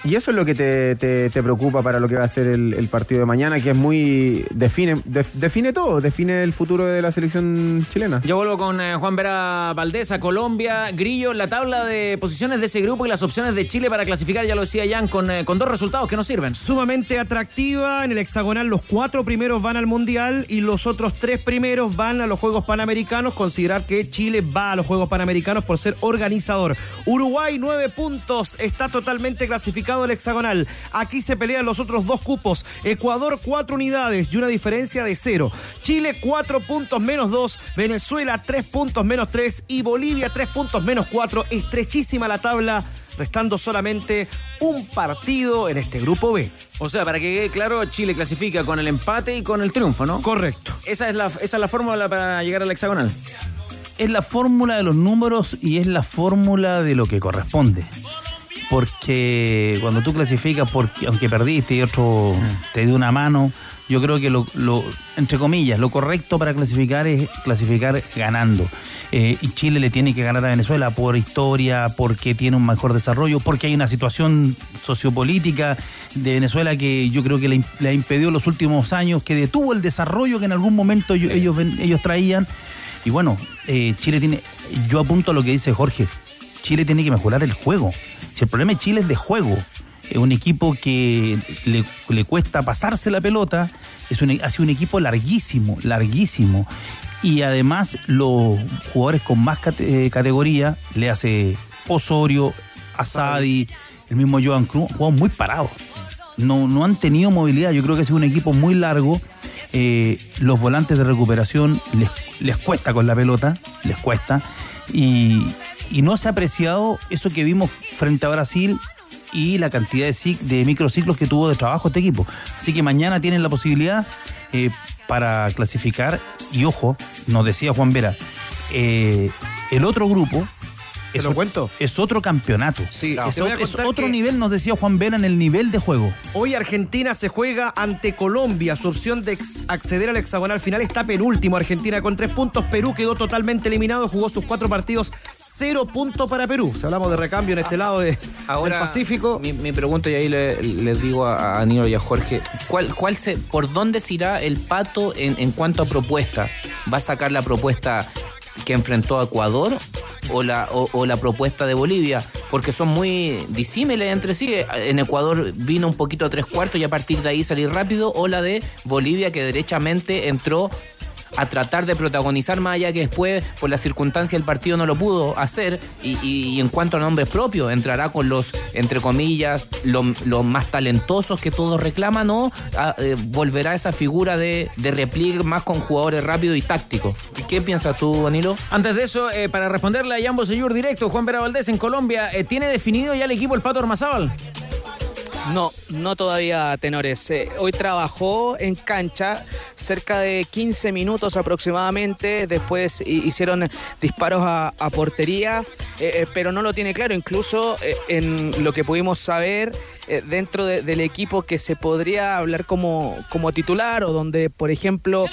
Y eso es lo que te, te- te preocupa para lo que va a ser el, el partido de mañana, que es muy. define, def- define todo, define el futuro de la selección chilena. Yo vuelvo con eh, Juan Vera Valdés a Colombia. Grillo, la tabla de posiciones de ese grupo y las opciones de Chile para clasificar, ya lo decía Jan, con, eh, con dos resultados que nos sirven. Sumamente atractiva. En el hexagonal los cuatro primeros van al Mundial y los otros tres primeros van a los Juegos Panamericanos. Considerar que Chile va a los Juegos Panamericanos por ser organizador. Uruguay, nueve puntos. Está totalmente clasificado el hexagonal. Aquí se pelean los otros dos cupos. Ecuador, cuatro unidades y una diferencia de cero. Chile, cuatro puntos menos dos. Venezuela, tres puntos menos tres. Y Bolivia, tres puntos menos cuatro. Estrechísima la tabla restando solamente un partido en este grupo B. O sea, para que quede claro, Chile clasifica con el empate y con el triunfo, ¿no? Correcto. Esa es la, esa es la fórmula para llegar al hexagonal. Es la fórmula de los números y es la fórmula de lo que corresponde. Porque cuando tú clasificas, porque, aunque perdiste y otro te dio una mano, yo creo que lo, lo- entre comillas, lo correcto para clasificar es clasificar ganando. Eh, y Chile le tiene que ganar a Venezuela por historia, porque tiene un mejor desarrollo, porque hay una situación sociopolítica de Venezuela que yo creo que le, le ha impedido los últimos años, que detuvo el desarrollo que en algún momento ellos, ellos traían. Y bueno, eh, Chile tiene, yo apunto a lo que dice Jorge, Chile tiene que mejorar el juego. Si el problema de Chile es de juego, es un equipo que le, cuesta pasarse la pelota, es un, ha sido un equipo larguísimo, larguísimo. Y además los jugadores con más eh, categoría, le hace Osorio, Asadi, el mismo Joan Cruz, han jugado muy parados. No, no han tenido movilidad, yo creo que ha sido un equipo muy largo. Eh, los volantes de recuperación les, les cuesta con la pelota, les cuesta. Y, y no se ha apreciado eso que vimos frente a Brasil y la cantidad de, de microciclos que tuvo de trabajo este equipo. Así que mañana tienen la posibilidad eh, para clasificar. Y ojo, nos decía Juan Vera, eh, el otro grupo. Es, lo cuento? es otro campeonato. Sí, es, otro que- nivel, nos decía Juan Vera, en el nivel de juego. Hoy Argentina se juega ante Colombia. Su opción de acceder al hexagonal final está penúltimo. Argentina con tres puntos. Perú quedó totalmente eliminado. Jugó sus cuatro partidos. Cero puntos para Perú. Si hablamos de recambio en este lado de- Ahora, del Pacífico. Mi, mi pregunta, y ahí le- les digo a, a Nilo y a Jorge, ¿cuál, cuál se, ¿por dónde se irá el pato en, en cuanto a propuesta? ¿Va a sacar la propuesta que enfrentó a Ecuador o la, o, o la propuesta de Bolivia? Porque son muy disímiles entre sí. En Ecuador vino un poquito a tres cuartos y a partir de ahí salir rápido, o la de Bolivia que derechamente entró a tratar de protagonizar más allá que después por la circunstancia el partido no lo pudo hacer y, en cuanto a nombres propios entrará con los entre comillas los, los más talentosos que todos reclaman o ah, eh, volverá esa figura de, de repliegue más con jugadores rápidos y tácticos ¿qué piensas tú Danilo? Antes de eso, eh, para responderle a Jan Bosellur directo, Juan Vera Valdés en Colombia, eh, ¿tiene definido ya el equipo el Pato Ormazábal? No, no todavía, tenores. Eh, hoy trabajó en cancha cerca de 15 minutos aproximadamente. Después hi- hicieron disparos a, portería, eh, eh, pero no lo tiene claro. Incluso en lo que pudimos saber dentro de- del equipo que se podría hablar como, como titular o donde, por ejemplo,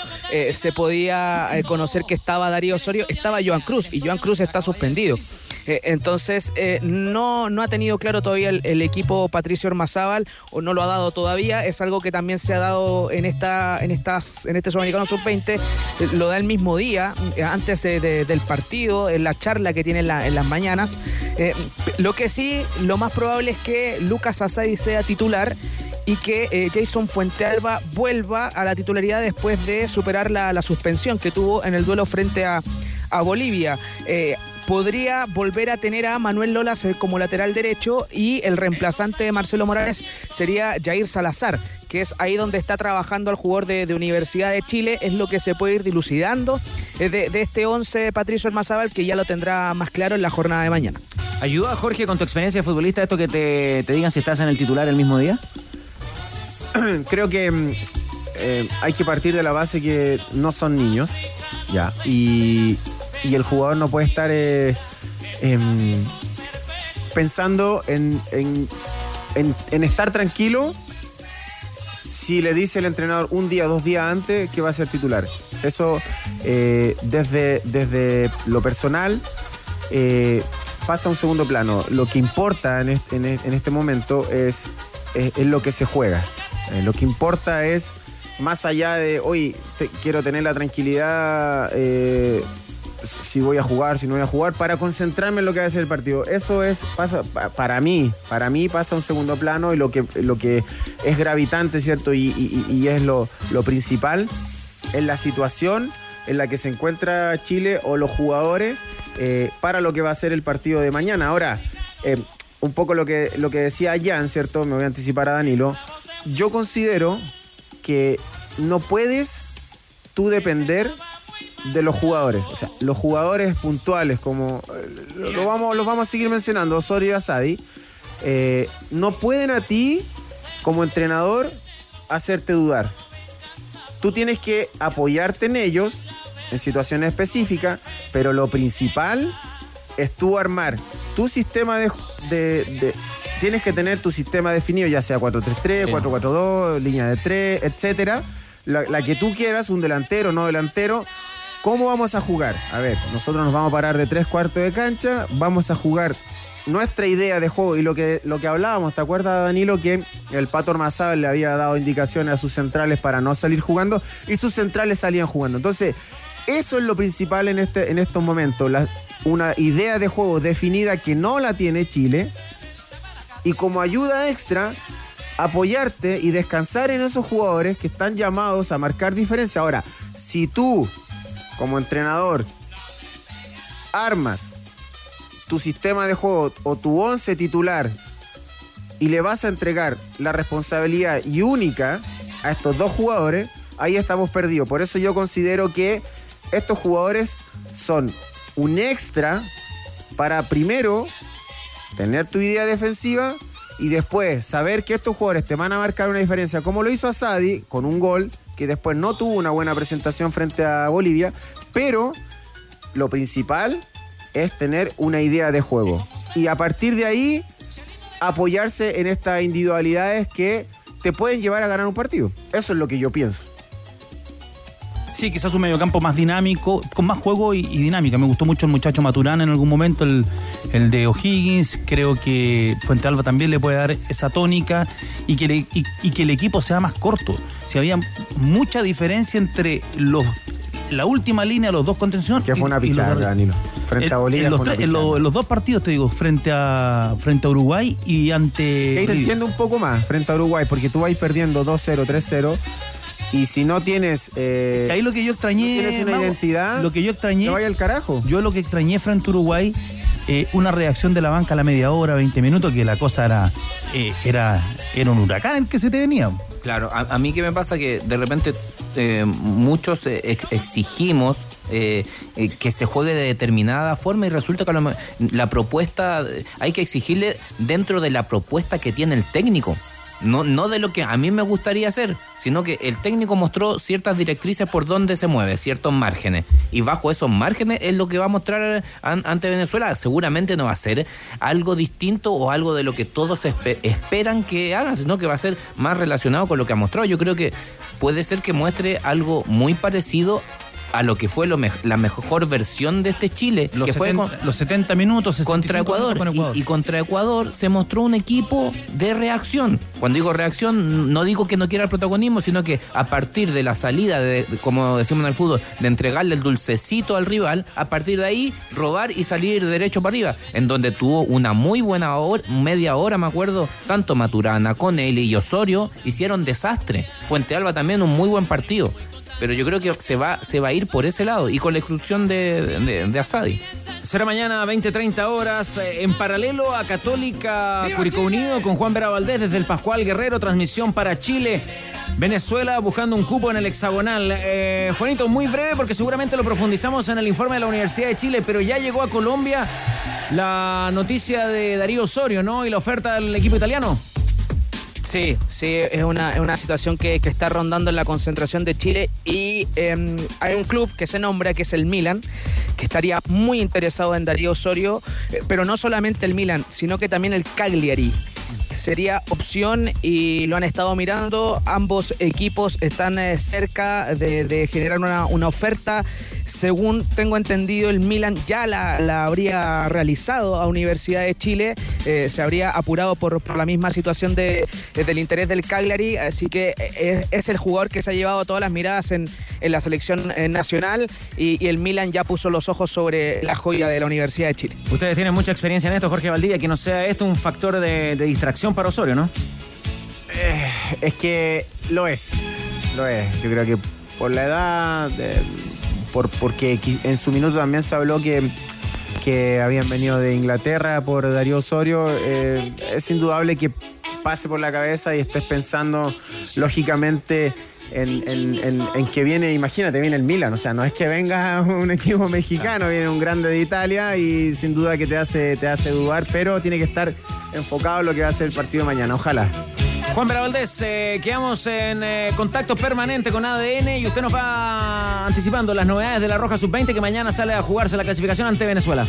se podía conocer que estaba Darío Osorio, estaba Joan Cruz y Joan Cruz está suspendido. Entonces, no, no ha tenido claro todavía el, el equipo Patricio O no lo ha dado todavía. Es algo que también se ha dado en esta en estas en este Sudamericano Sub-20. eh, lo da el mismo día, eh, antes de- de- del partido, en la charla que tiene en, la- en las mañanas. Eh, lo que sí, lo más probable es que Lucas Asadi sea titular y que eh, Jason Fuentealba vuelva a la titularidad después de superar la, suspensión que tuvo en el duelo frente a, Bolivia. Podría volver a tener a Manuel Lolas eh, como lateral derecho y el reemplazante de Marcelo Morales sería Jair Salazar, que es ahí donde está trabajando el jugador de, de Universidad de Chile, es lo que se puede ir dilucidando de, de este 11 Patricio Hermazábal, que ya lo tendrá más claro en la jornada de mañana. ¿Ayuda, Jorge, con tu experiencia de futbolista esto que te, te digan si estás en el titular el mismo día? <clears throat> Creo que mm, eh, hay que partir de la base que no son niños, ya, y, y el jugador no puede estar eh, em, pensando en, en- en- estar tranquilo si le dice el entrenador un día, dos días antes que va a ser titular. Eso eh, desde, desde lo personal eh, pasa a un segundo plano. Lo que importa en este, en este momento es, es- lo que se juega. Lo que importa es, más allá de, hoy quiero tener la tranquilidad si voy a jugar, si no voy a jugar, para concentrarme en lo que va a ser el partido. Eso es, pasa, pa- para mí, para mí pasa a un segundo plano y lo que, lo que es gravitante, ¿cierto? Y, es lo, lo principal, es la situación en la que se encuentra Chile o los jugadores eh, para lo que va a ser el partido de mañana. Ahora, eh, un poco lo que, lo que decía Jan, ¿cierto? Me voy a anticipar a Danilo. Yo considero que no puedes tú depender de los jugadores. O sea, los jugadores puntuales, como eh, lo, lo vamos, los vamos a seguir mencionando, Osorio y Asadi, eh, no pueden a ti, como entrenador, hacerte dudar. Tú tienes que apoyarte en ellos en situaciones específicas, pero lo principal es tú armar tu sistema de, de- de- tienes que tener tu sistema definido, ya sea 4-3-3, Sí. 4-4-2, línea de 3, etcétera. La, la que tú quieras, un delantero, no delantero. ¿Cómo vamos a jugar? A ver, nosotros nos vamos a parar de tres cuartos de cancha, vamos a jugar nuestra idea de juego y lo que, lo que hablábamos, ¿te acuerdas Danilo que el Pato Ormazábal le había dado indicaciones a sus centrales para no salir jugando y sus centrales salían jugando? Entonces, eso es lo principal en, este, en estos momentos, una idea de juego definida que no la tiene Chile y como ayuda extra apoyarte y descansar en esos jugadores que están llamados a marcar diferencia. Ahora, si tú como entrenador armas tu sistema de juego o tu once titular y le vas a entregar la responsabilidad y única a estos dos jugadores, ahí estamos perdidos. Por eso yo considero que estos jugadores son un extra para primero tener tu idea defensiva y después saber que estos jugadores te van a marcar una diferencia, como lo hizo Asadi con un gol que después no tuvo una buena presentación frente a Bolivia, pero lo principal es tener una idea de juego. Y a partir de ahí, apoyarse en estas individualidades que te pueden llevar a ganar un partido. Eso es lo que yo pienso. Sí, quizás un mediocampo más dinámico, con más juego y, y dinámica. Me gustó mucho el muchacho Maturana en algún momento, el, el de O'Higgins. Creo que Fuente Alba también le puede dar esa tónica y que, le- y, y que el equipo sea más corto. Si había mucha diferencia entre los la última línea, los dos contención. Que fue una pichada, Danilo. Frente a Bolivia En los, fue una tres- dos partidos, te digo, frente a, frente a Uruguay y ante. Que ahí Bolivia. entiendo un poco más frente a Uruguay, porque tú vas perdiendo 2-0, 3-0. Y si no tienes. eh, Que ahí lo que yo extrañé. no tienes una Mago, identidad. Lo que yo extrañé. te vaya al carajo. Yo lo que extrañé frente a Uruguay, eh, una reacción de la banca a la media hora, 20 minutos, que la cosa era, eh, era, era un huracán el que se te venía. Claro, a, a mí que me pasa que de repente eh, muchos eh, ex- exigimos eh, eh, que se juegue de determinada forma y resulta que a lo me- la propuesta, eh, hay que exigirle dentro de la propuesta que tiene el técnico. No, no de lo que a mí me gustaría hacer, sino que el técnico mostró ciertas directrices por donde se mueve, ciertos márgenes. Y bajo esos márgenes es lo que va a mostrar an- ante Venezuela. Seguramente no va a ser algo distinto o algo de lo que todos espe- esperan que haga, sino que va a ser más relacionado con lo que ha mostrado. Yo creo que puede ser que muestre algo muy parecido a lo que fue lo la mejor versión de este Chile, Los que fue 70 con- los 70 minutos 65 contra Ecuador. minutos con Ecuador. Y, y contra Ecuador se mostró un equipo de reacción. Cuando digo reacción, no digo que no quiera el protagonismo, sino que a partir de la salida, de, de- como decimos en el fútbol, de entregarle el dulcecito al rival, a partir de ahí robar y salir derecho para arriba, en donde tuvo una muy buena hora, media hora, me acuerdo, tanto Maturana, Conelli y Osorio hicieron desastre. Fuente Alba también un muy buen partido. Pero yo creo que se va, se va a ir por ese lado y con la exclusión de, de, de Asadi. Será mañana 20-30 horas eh, en paralelo a Católica Curicó Unido con Juan Vera Valdés desde el Pascual Guerrero, transmisión para Chile. Venezuela buscando un cupo en el hexagonal. Eh, Juanito, muy breve porque seguramente lo profundizamos en el informe de la Universidad de Chile, pero ya llegó a Colombia la noticia de Darío Osorio, ¿no? Y la oferta del equipo italiano. Sí, sí, es una, es una situación que, que está rondando en la concentración de Chile y eh, hay un club que se nombra, que es el Milan, que estaría muy interesado en Darío Osorio, eh, pero no solamente el Milan, sino que también el Cagliari. Sería opción y lo han estado mirando. Ambos equipos están eh, cerca de, generar una, una oferta. Según tengo entendido, el Milan ya la, la habría realizado a Universidad de Chile. Eh, se habría apurado por, por la misma situación de, de- del interés del Cagliari. Así que eh, es, es el jugador que se ha llevado todas las miradas en, en la selección eh, nacional y, el Milan ya puso los ojos sobre la joya de la Universidad de Chile. Ustedes tienen mucha experiencia en esto, Jorge Valdivia, que no sea esto un factor de distracción para Osorio, ¿no? Eh, es que lo es. Lo es. Yo creo que por la edad, por, porque en su minuto también se habló que, que habían venido de Inglaterra por Darío Osorio. eh, es indudable que pase por la cabeza y estés pensando lógicamente en, en- que viene, imagínate, viene el Milan. O sea, no es que venga <laughs> un equipo mexicano, viene un grande de Italia y sin duda que te hace, te hace dudar, pero tiene que estar enfocado en lo que va a ser el partido de mañana. Ojalá. Juan Vera Valdés, eh, quedamos en eh, contacto permanente con ADN y usted nos va anticipando las novedades de la Roja Sub-20 que mañana sale a jugarse la clasificación ante Venezuela.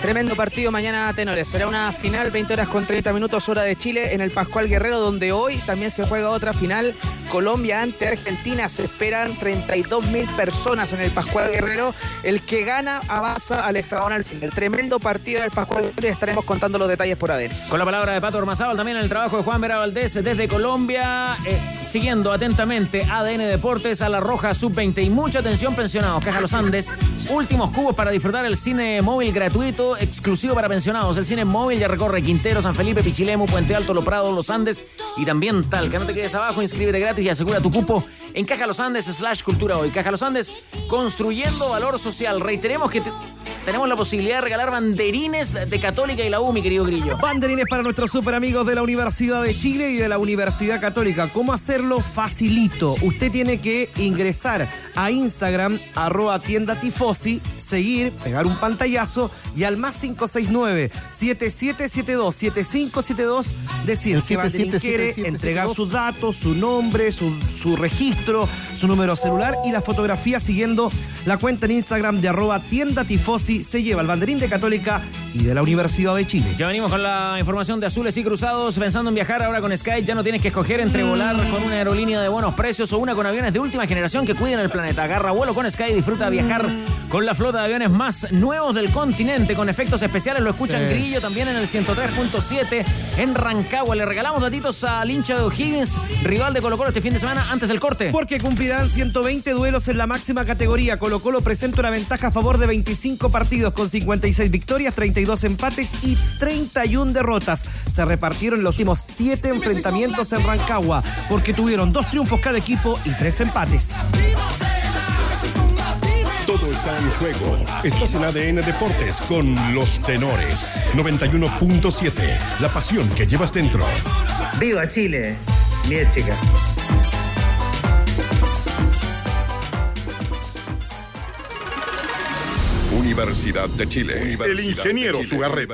Tremendo partido mañana, tenores. Será una final, 20 horas con 30 minutos, hora de Chile, en el Pascual Guerrero, donde hoy también se juega otra final. Colombia ante Argentina. Se esperan 32 mil personas en el Pascual Guerrero. El que gana avanza al hexagonal final. Tremendo partido del Pascual Guerrero y estaremos contando los detalles por ADN. Con la palabra de Pato Ormazábal, también el trabajo de Juan Vera Valdés desde Colombia, eh, siguiendo atentamente ADN Deportes a la Roja Sub-20 y mucha atención pensionados. Caja Los Andes, últimos cubos para disfrutar el cine móvil gratuito, exclusivo para pensionados. El cine móvil ya recorre Quintero, San Felipe, Pichilemu, Puente Alto, Lo Prado, Los Andes y también Talca. No te quedes abajo, inscríbete gratis y asegura tu cupo en Caja Los Andes slash Cultura Hoy. Caja Los Andes, construyendo valor social. Reiteremos que tenemos la posibilidad de regalar banderines de Católica y la U, mi querido Grillo. Banderines para nuestros super amigos de la Universidad de Chile y de la Universidad Católica. ¿Cómo hacerlo? Facilito. Usted tiene que ingresar a Instagram, arroba tienda tifosi, seguir, pegar un pantallazo y al más 569-7772-7572 decir El que banderín quiere, 777772. entregar sus datos, su nombre, su, su registro, su número celular y la fotografía siguiendo la cuenta en Instagram de arroba tienda tifosi. Se lleva el banderín de Católica y de la Universidad de Chile. Ya venimos con la información de azules y cruzados. Pensando en viajar ahora con Sky, ya no tienes que escoger entre Mm. volar con una aerolínea de buenos precios o una con aviones de última generación que cuiden el planeta. Agarra vuelo con Sky y disfruta viajar Mm. con la flota de aviones más nuevos del continente con efectos especiales. Lo escuchan Sí. Grillo también en el 103.7 en Rancagua. Le regalamos datitos al hincha de O'Higgins, rival de Colo Colo este fin de semana antes del corte. Porque cumplirán 120 duelos en la máxima categoría. Colo Colo presenta una ventaja a favor de 25 partidos con 56 victorias, 32 empates y 31 derrotas. Se repartieron los últimos 7 enfrentamientos en Rancagua porque tuvieron dos triunfos cada equipo y tres empates. Todo está en juego. Estás en ADN Deportes con los tenores. 91.7. La pasión que llevas dentro. ¡Viva Chile! Bien, chicas. Universidad de Chile. el ingeniero Sugarret.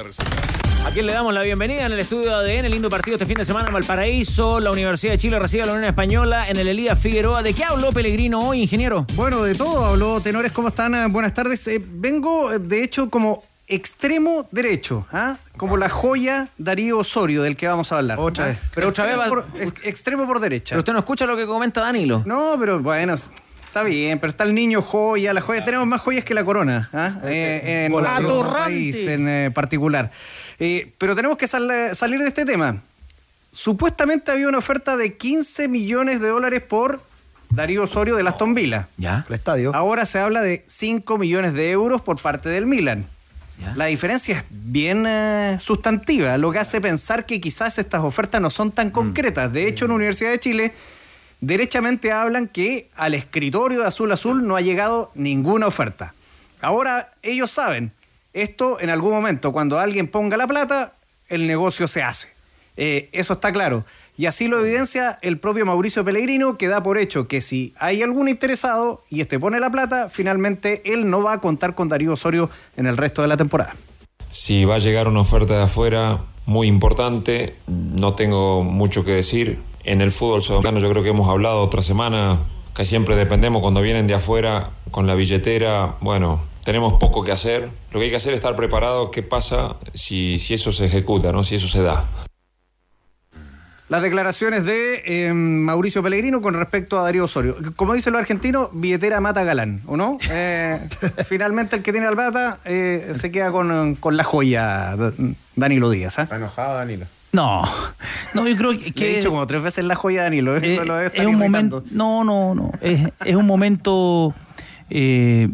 A quien le damos la bienvenida en el estudio de ADN, lindo partido este fin de semana en Valparaíso. La Universidad de Chile recibe a la Unión Española en el Elías Figueroa. ¿De qué habló Pellegrino hoy, ingeniero? Bueno, de todo habló Tenores. ¿Cómo están? Eh, Buenas tardes. Eh, vengo, de hecho, como extremo derecho, ¿ah? como la joya Darío Osorio del que vamos a hablar. Otra ¿ah? vez. Pero otra vez Extremo va- por- ex- extremo por derecha. Pero usted no escucha lo que comenta Danilo. No, pero bueno, está bien, pero está el niño joya, la joya. Tenemos más joyas que la corona, ¿ah? Eh, en Volante. nuestro Atorrante. país en eh, particular. Eh, pero tenemos que sal- salir de este tema. Supuestamente había una oferta de 15 millones de dólares por Darío Osorio de Aston Villa. Ya. El estadio. Ahora se habla de 5 millones de euros por parte del Milan. La diferencia es bien eh, sustantiva, lo que hace pensar que quizás estas ofertas no son tan concretas. De hecho, en la Universidad de Chile, derechamente hablan que al escritorio de Azul Azul no ha llegado ninguna oferta. Ahora ellos saben, esto en algún momento, cuando alguien ponga la plata, el negocio se hace. Eh, eso está claro. Y así lo evidencia el propio Mauricio Pellegrino, que da por hecho que si hay algún interesado y este pone la plata, finalmente él no va a contar con Darío Osorio en el resto de la temporada. Si va a llegar una oferta de afuera muy importante, no tengo mucho que decir. En el fútbol sudamericano yo creo que hemos hablado otra semana, que siempre dependemos cuando vienen de afuera con la billetera, bueno, tenemos poco que hacer. Lo que hay que hacer es estar preparado qué pasa si, si eso se ejecuta, ¿no? si eso se da. Las declaraciones de eh, Mauricio Pellegrino con respecto a Darío Osorio. Como dicen los argentinos, billetera mata galán, ¿o no? <laughs> Eh, finalmente el que tiene la plata eh, se queda con, con la joya, Danilo Díaz. ¿ah? Está enojado, Danilo. No, no, yo creo que... Le he dicho como tres veces la joya, Danilo. ¿eh? <laughs> No lo es un momento. No, no, no. Es, es un momento. eh,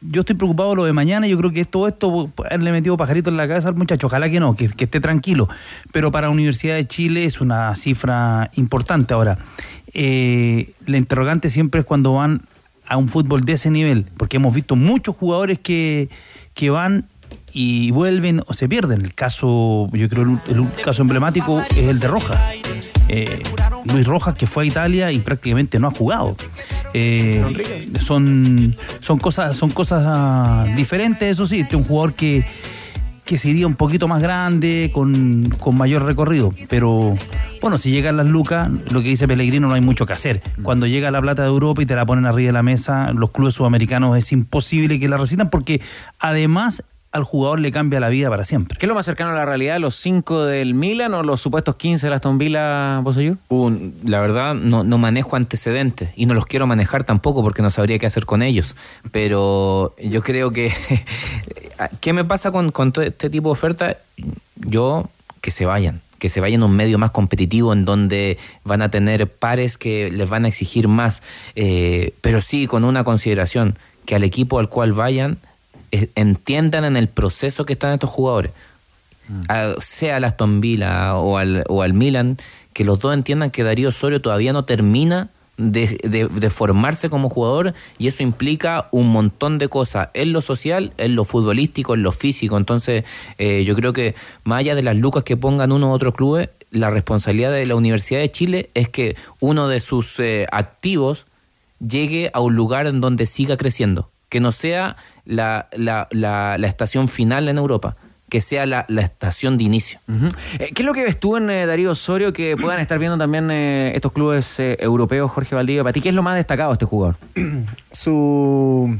yo estoy preocupado de lo de mañana. Yo creo que todo esto le metido pajarito en la cabeza al muchacho. Ojalá que no, que, que esté tranquilo. Pero para la Universidad de Chile es una cifra importante. Ahora, eh, la interrogante siempre es cuando van a un fútbol de ese nivel, porque hemos visto muchos jugadores que, que van y vuelven o se pierden. El caso, yo creo, el, el caso emblemático es el de Rojas. Eh, Luis Rojas que fue a Italia y prácticamente no ha jugado. Eh, son, son cosas, son cosas ah, diferentes, eso sí, este es un jugador que, que sería un poquito más grande, con, con mayor recorrido. Pero bueno, si llegan las lucas, lo que dice Pellegrino no hay mucho que hacer. Cuando llega la plata de Europa y te la ponen arriba de la mesa, los clubes sudamericanos es imposible que la recitan porque además al jugador le cambia la vida para siempre. ¿Qué es lo más cercano a la realidad? ¿Los 5 del Milan o los supuestos 15 del Aston Villa, Bosellur? Un- la verdad, no, no manejo antecedentes y no los quiero manejar tampoco porque no sabría qué hacer con ellos. Pero yo creo que. <laughs> ¿Qué me pasa con, con todo este tipo de ofertas? Yo, que se vayan. Que se vayan a un medio más competitivo en donde van a tener pares que les van a exigir más. Eh, pero sí, con una consideración: que al equipo al cual vayan entiendan en el proceso que están estos jugadores. A- sea al Aston Villa o al, o al Milan, que los dos entiendan que Darío Osorio todavía no termina de, de- de formarse como jugador y eso implica un montón de cosas en lo social, en lo futbolístico, en lo físico. Entonces, eh, yo creo que más allá de las lucas que pongan uno u otro clubes, la responsabilidad de la Universidad de Chile es que uno de sus eh, activos llegue a un lugar en donde siga creciendo, que no sea la, la, la, la estación final en Europa, que sea la, la estación de inicio. Eh, ¿Qué es lo que ves tú en eh, Darío Osorio que puedan estar viendo también eh, estos clubes eh, europeos, Jorge Valdivia? Para ti, ¿qué es lo más destacado de este jugador? <clears throat> su,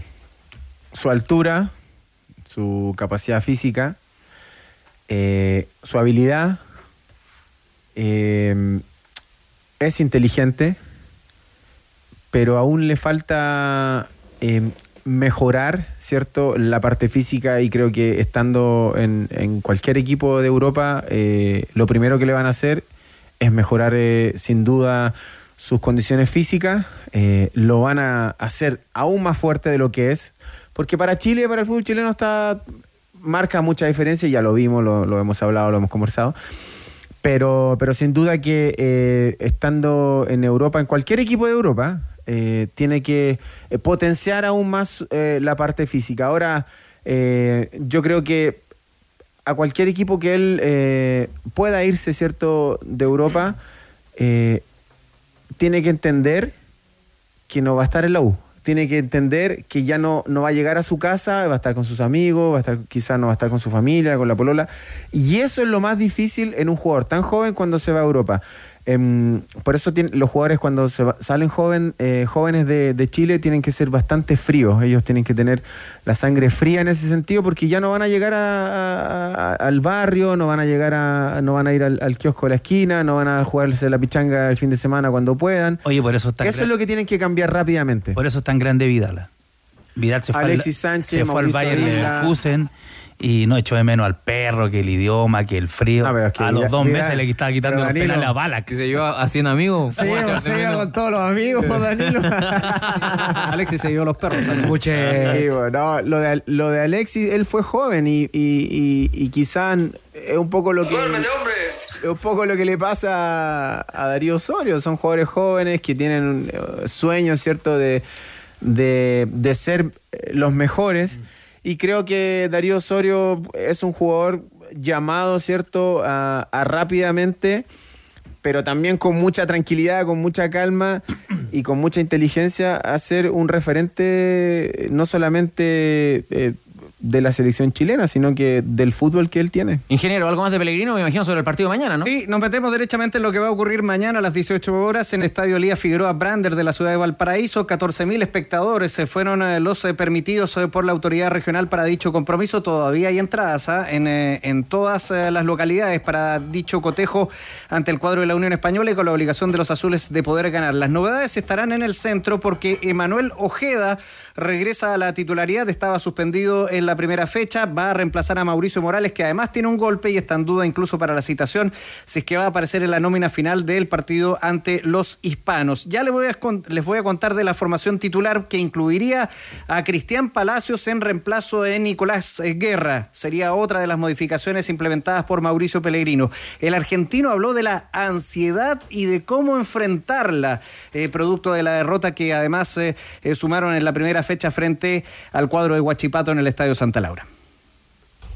su altura, su capacidad física, eh, su habilidad, eh, es inteligente, pero aún le falta eh, mejorar, ¿cierto? La parte física y creo que estando en, en cualquier equipo de Europa, eh, lo primero que le van a hacer es mejorar eh, sin duda sus condiciones físicas, eh, lo van a hacer aún más fuerte de lo que es, porque para Chile, para el fútbol chileno está marca mucha diferencia, ya lo vimos, lo, lo hemos hablado, lo hemos conversado, pero, pero sin duda que eh, estando en Europa, en cualquier equipo de Europa, eh, tiene que eh, potenciar aún más eh, la parte física. Ahora, yo creo que a cualquier equipo que él pueda irse, ¿cierto?, de Europa, tiene que entender que no va a estar en la U. tiene que entender que ya no, no va a llegar a su casa, va a estar con sus amigos, va a estar, quizás no va a estar con su familia, con la polola. Y eso es lo más difícil en un jugador tan joven cuando se va a Europa. Em, por eso tiene- los jugadores cuando se va- salen joven, eh, jóvenes de, de Chile tienen que ser bastante fríos. Ellos tienen que tener la sangre fría en ese sentido porque ya no van a llegar a- a- a- al barrio, no van a llegar a, no van a ir al, al kiosco de la esquina, no van a jugarse la pichanga el fin de semana cuando puedan. Oye, por eso está Eso es lo que tienen que cambiar rápidamente. Por eso es tan grande Vidal. Vidal se fue, al- Alexis Sánchez, se fue al Bayern. Leverkusen y no echó de menos al perro, que el idioma, que el frío. Ah, que a los dos meses le estaba quitando los Danilo- penales a bala. Que se lleva haciendo amigos. Se iba, se iba con todos los amigos, Danilo. <laughs> Alexis se llevó los perros. Escuche. Sí, bueno, no, lo, de, lo de Alexis, él fue joven y, y, y, y quizás es un poco lo que. Es un poco lo que le pasa a, a Darío Osorio. Son jugadores jóvenes que tienen eh, sueños, ¿cierto?, de, de, de ser eh, los mejores. Y creo que Darío Osorio es un jugador llamado, ¿cierto?, a, a rápidamente pero también con mucha tranquilidad, con mucha calma y con mucha inteligencia, a ser un referente eh, no solamente eh, de la selección chilena, sino que del fútbol que él tiene. Ingeniero, algo más de Pellegrino, me imagino, sobre el partido de mañana, ¿no? Sí, nos metemos derechamente en lo que va a ocurrir mañana a las 18 horas en el Estadio Elías Figueroa Brander de la ciudad de Valparaíso. 14.000 espectadores se fueron eh, los eh, permitidos eh, por la autoridad regional para dicho compromiso. Todavía hay entradas ¿ah? en, eh, en todas eh, las localidades para dicho cotejo ante el cuadro de la Unión Española y con la obligación de los azules de poder ganar. Las novedades estarán en el centro porque Emanuel Ojeda regresa a la titularidad, estaba suspendido en la primera fecha, va a reemplazar a Mauricio Morales, que además tiene un golpe y está en duda incluso para la citación, si es que va a aparecer en la nómina final del partido ante los hispanos. Ya les voy a, les voy a contar de la formación titular que incluiría a Cristian Palacios en reemplazo de Nicolás Guerra. Sería otra de las modificaciones implementadas por Mauricio Pellegrino. El argentino habló de la ansiedad y de cómo enfrentarla, eh, producto de la derrota que además eh, eh, sumaron en la primera fecha frente al cuadro de Huachipato en el Estadio Santa Laura.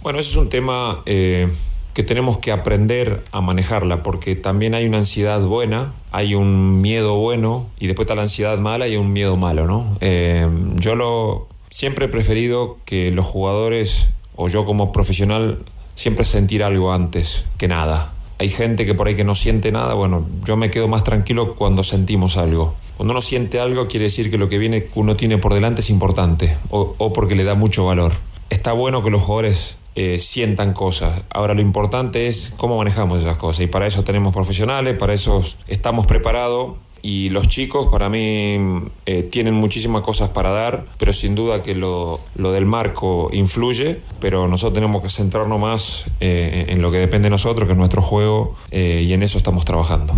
Bueno, ese es un tema eh, que tenemos que aprender a manejarla, porque también hay una ansiedad buena, hay un miedo bueno, y después está la ansiedad mala y un miedo malo, ¿no? Eh, yo lo siempre he preferido que los jugadores, o yo como profesional, siempre sentir algo antes que nada. Hay gente que por ahí que no siente nada, bueno, yo me quedo más tranquilo cuando sentimos algo. Cuando uno siente algo quiere decir que lo que viene uno tiene por delante es importante o, o porque le da mucho valor. Está bueno que los jugadores eh, sientan cosas. Ahora lo importante es cómo manejamos esas cosas y para eso tenemos profesionales, para eso estamos preparados y los chicos para mí eh, tienen muchísimas cosas para dar, pero sin duda que lo, lo del marco influye, pero nosotros tenemos que centrarnos más eh, en lo que depende de nosotros, que es nuestro juego, eh, y en eso estamos trabajando.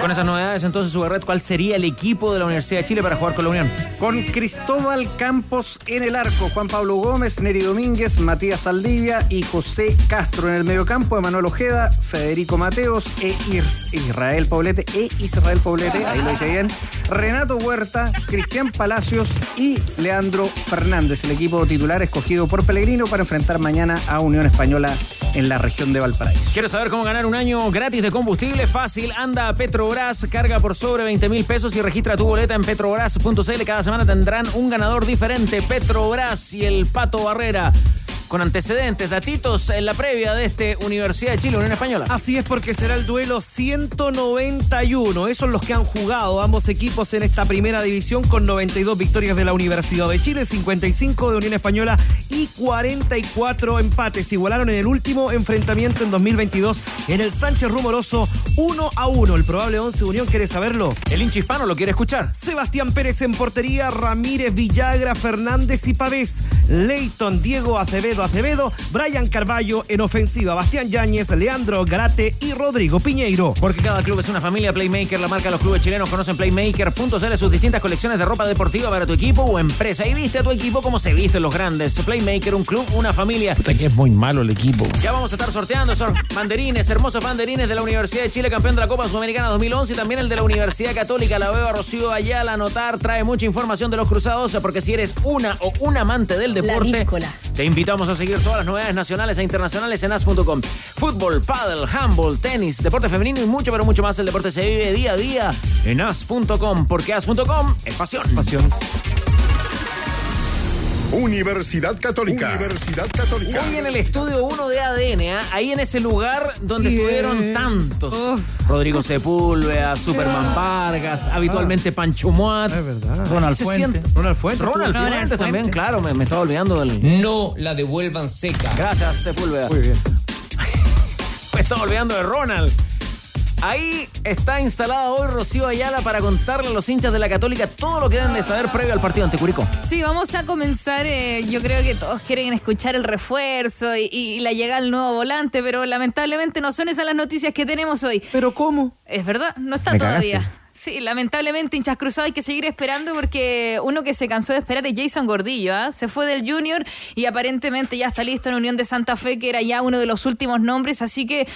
Con esas novedades, entonces, Sugarret, ¿cuál sería el equipo de la Universidad de Chile para jugar con la Unión? Con Cristóbal Campos en el arco, Juan Pablo Gómez, Neri Domínguez, Matías Saldivia y José Castro en el mediocampo, Emanuel Ojeda, Federico Mateos e Is- Israel Poblete, e Israel Poblete, ahí lo dije bien, Renato Huerta, Cristian Palacios y Leandro Fernández, el equipo titular escogido por Pellegrino para enfrentar mañana a Unión Española en la región de Valparaíso. ¿Quieres saber cómo ganar un año gratis de combustible? Fácil, anda a Petrobras, carga por sobre 20 mil pesos y registra tu boleta en petrobras.cl. Cada semana tendrán un ganador diferente. Petrobras y el Pato Barrera. Con antecedentes, datitos en la previa de este Universidad de Chile, Unión Española. Así es porque será el duelo 191. Esos son los que han jugado ambos equipos en esta primera división con 92 victorias de la Universidad de Chile, 55 de Unión Española y 44 empates. Igualaron en el último enfrentamiento en 2022 en el Sánchez Rumoroso 1 a 1. El probable 11 de Unión quiere saberlo. El hincha hispano lo quiere escuchar. Sebastián Pérez en portería, Ramírez, Villagra, Fernández y Pavés, Leighton, Diego Acevedo, Acevedo, Brian Carballo en ofensiva, Bastián Yáñez, Leandro Garate y Rodrigo Piñeiro. Porque cada club es una familia Playmaker, la marca de los clubes chilenos conocen Playmaker.cl, sus distintas colecciones de ropa deportiva para tu equipo o empresa. Y viste a tu equipo como se visten los grandes. Playmaker, un club, una familia. Puta que es muy malo el equipo. Ya vamos a estar sorteando esos <laughs> banderines, hermosos banderines de la Universidad de Chile, campeón de la Copa Sudamericana 2011 y también el de la Universidad Católica. La veo a Rocío Ayala anotar, trae mucha información de los cruzados, porque si eres una o un amante del deporte. Te invitamos a seguir todas las novedades nacionales e internacionales en as.com. Fútbol, paddle, handball, tenis, deporte femenino y mucho, pero mucho más. El deporte se vive día a día en as.com, porque as.com es pasión. Pasión. Universidad Católica. Universidad Católica. Hoy en el estudio 1 de ADN, ¿ah? ahí en ese lugar donde estuvieron tantos. Rodrigo Sepúlveda, <laughs> Superman Vargas, habitualmente Pancho Muat. Es verdad. Ronald Fuente. siente- Ronald Fuentes. Ronald estuvo- Fuentes también, claro, me, me estaba olvidando del. No la devuelvan seca. Gracias, Sepúlveda. Muy bien. <laughs> Me estaba olvidando de Ronald. Ahí está instalada hoy Rocío Ayala para contarle a los hinchas de la Católica todo lo que deben de saber previo al partido ante Curicó. Sí, vamos a comenzar. eh, yo creo que todos quieren escuchar el refuerzo y, y la llegada del nuevo volante, pero lamentablemente no son esas las noticias que tenemos hoy. ¿Pero cómo? Es verdad, no está Me todavía. cagaste. Sí, lamentablemente hinchas cruzados hay que seguir esperando porque uno que se cansó de esperar es Jason Gordillo. ¿ah? Se fue del Junior y aparentemente ya está listo en Unión de Santa Fe, que era ya uno de los últimos nombres. Así que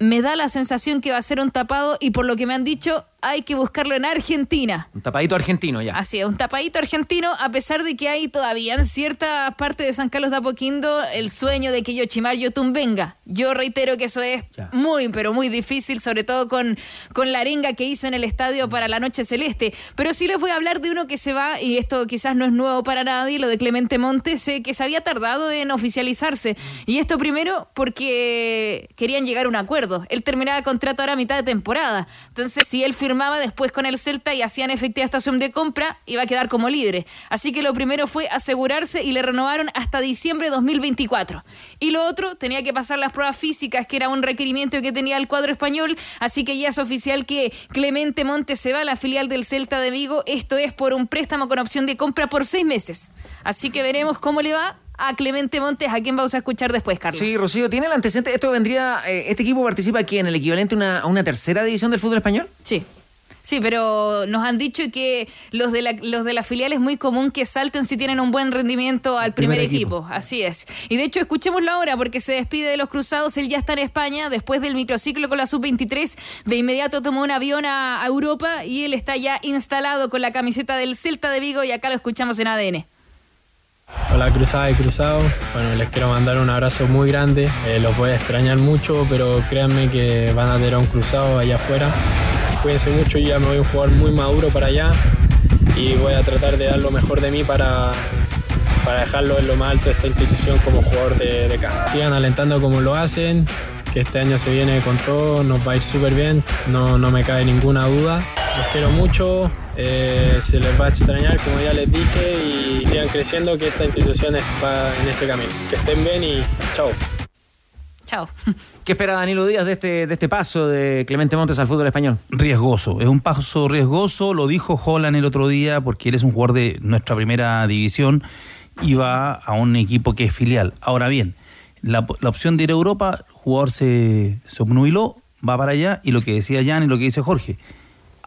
me da la sensación que va a ser un tapado y por lo que me han dicho hay que buscarlo en Argentina. Un tapadito argentino ya. Así es, un tapadito argentino, a pesar de que hay todavía en cierta parte de San Carlos de Apoquindo el sueño de que Yochimar Yotun venga. Yo reitero que eso es muy, pero muy difícil, sobre todo con, con la arenga que hizo en el estadio para la Noche Celeste. Pero sí les voy a hablar de uno que se va, y esto quizás no es nuevo para nadie, lo de Clemente Montes, eh, que se había tardado en oficializarse. Y esto primero porque querían llegar a un acuerdo. Él terminaba contrato ahora a mitad de temporada. Entonces, si él firmaba después con el Celta y hacían efectiva esta opción de compra, iba a quedar como libre. Así que lo primero fue asegurarse y le renovaron hasta diciembre de 2024. Y lo otro, tenía que pasar las pruebas físicas, que era un requerimiento que tenía el cuadro español. Así que ya es oficial que Clemente Montes se va a la filial del Celta de Vigo. Esto es por un préstamo con opción de compra por seis meses. Así que veremos cómo le va a Clemente Montes, a quien vamos a escuchar después, Carlos. Sí, Rocío, ¿tiene el antecedente? ¿Esto vendría, eh, este equipo participa aquí en el equivalente a una, a una tercera división del fútbol español? Sí. Sí, pero nos han dicho que los de la, los de la filial es muy común que salten si tienen un buen rendimiento al primer, primer equipo. Así es. Y de hecho, escuchémoslo ahora porque se despide de los cruzados. Él ya está en España después del microciclo con la sub-23. De inmediato tomó un avión a, a Europa y él está ya instalado con la camiseta del Celta de Vigo y acá lo escuchamos en ADN. Hola Cruzada y Cruzado, bueno les quiero mandar un abrazo muy grande, Eh, los voy a extrañar mucho, pero créanme que van a tener a un cruzado allá afuera. Cuídense mucho, ya me voy a jugar muy maduro para allá y voy a tratar de dar lo mejor de mí para, para dejarlo en lo más alto de esta institución como jugador de, casa. Sigan alentando como lo hacen, que este año se viene con todo, nos va a ir súper bien, no, no me cabe ninguna duda. Los quiero mucho, eh, se les va a extrañar como ya les dije y sigan creciendo que esta institución va en ese camino. Que estén bien y chao. Chao. <laughs> ¿Qué espera Danilo Díaz de este, de este paso de Clemente Montes al fútbol español? Riesgoso, es un paso riesgoso, lo dijo Holland el otro día porque él es un jugador de nuestra primera división y va a un equipo que es filial. Ahora bien, la, la opción de ir a Europa, el jugador se, se obnubiló, va para allá y lo que decía Jan y lo que dice Jorge,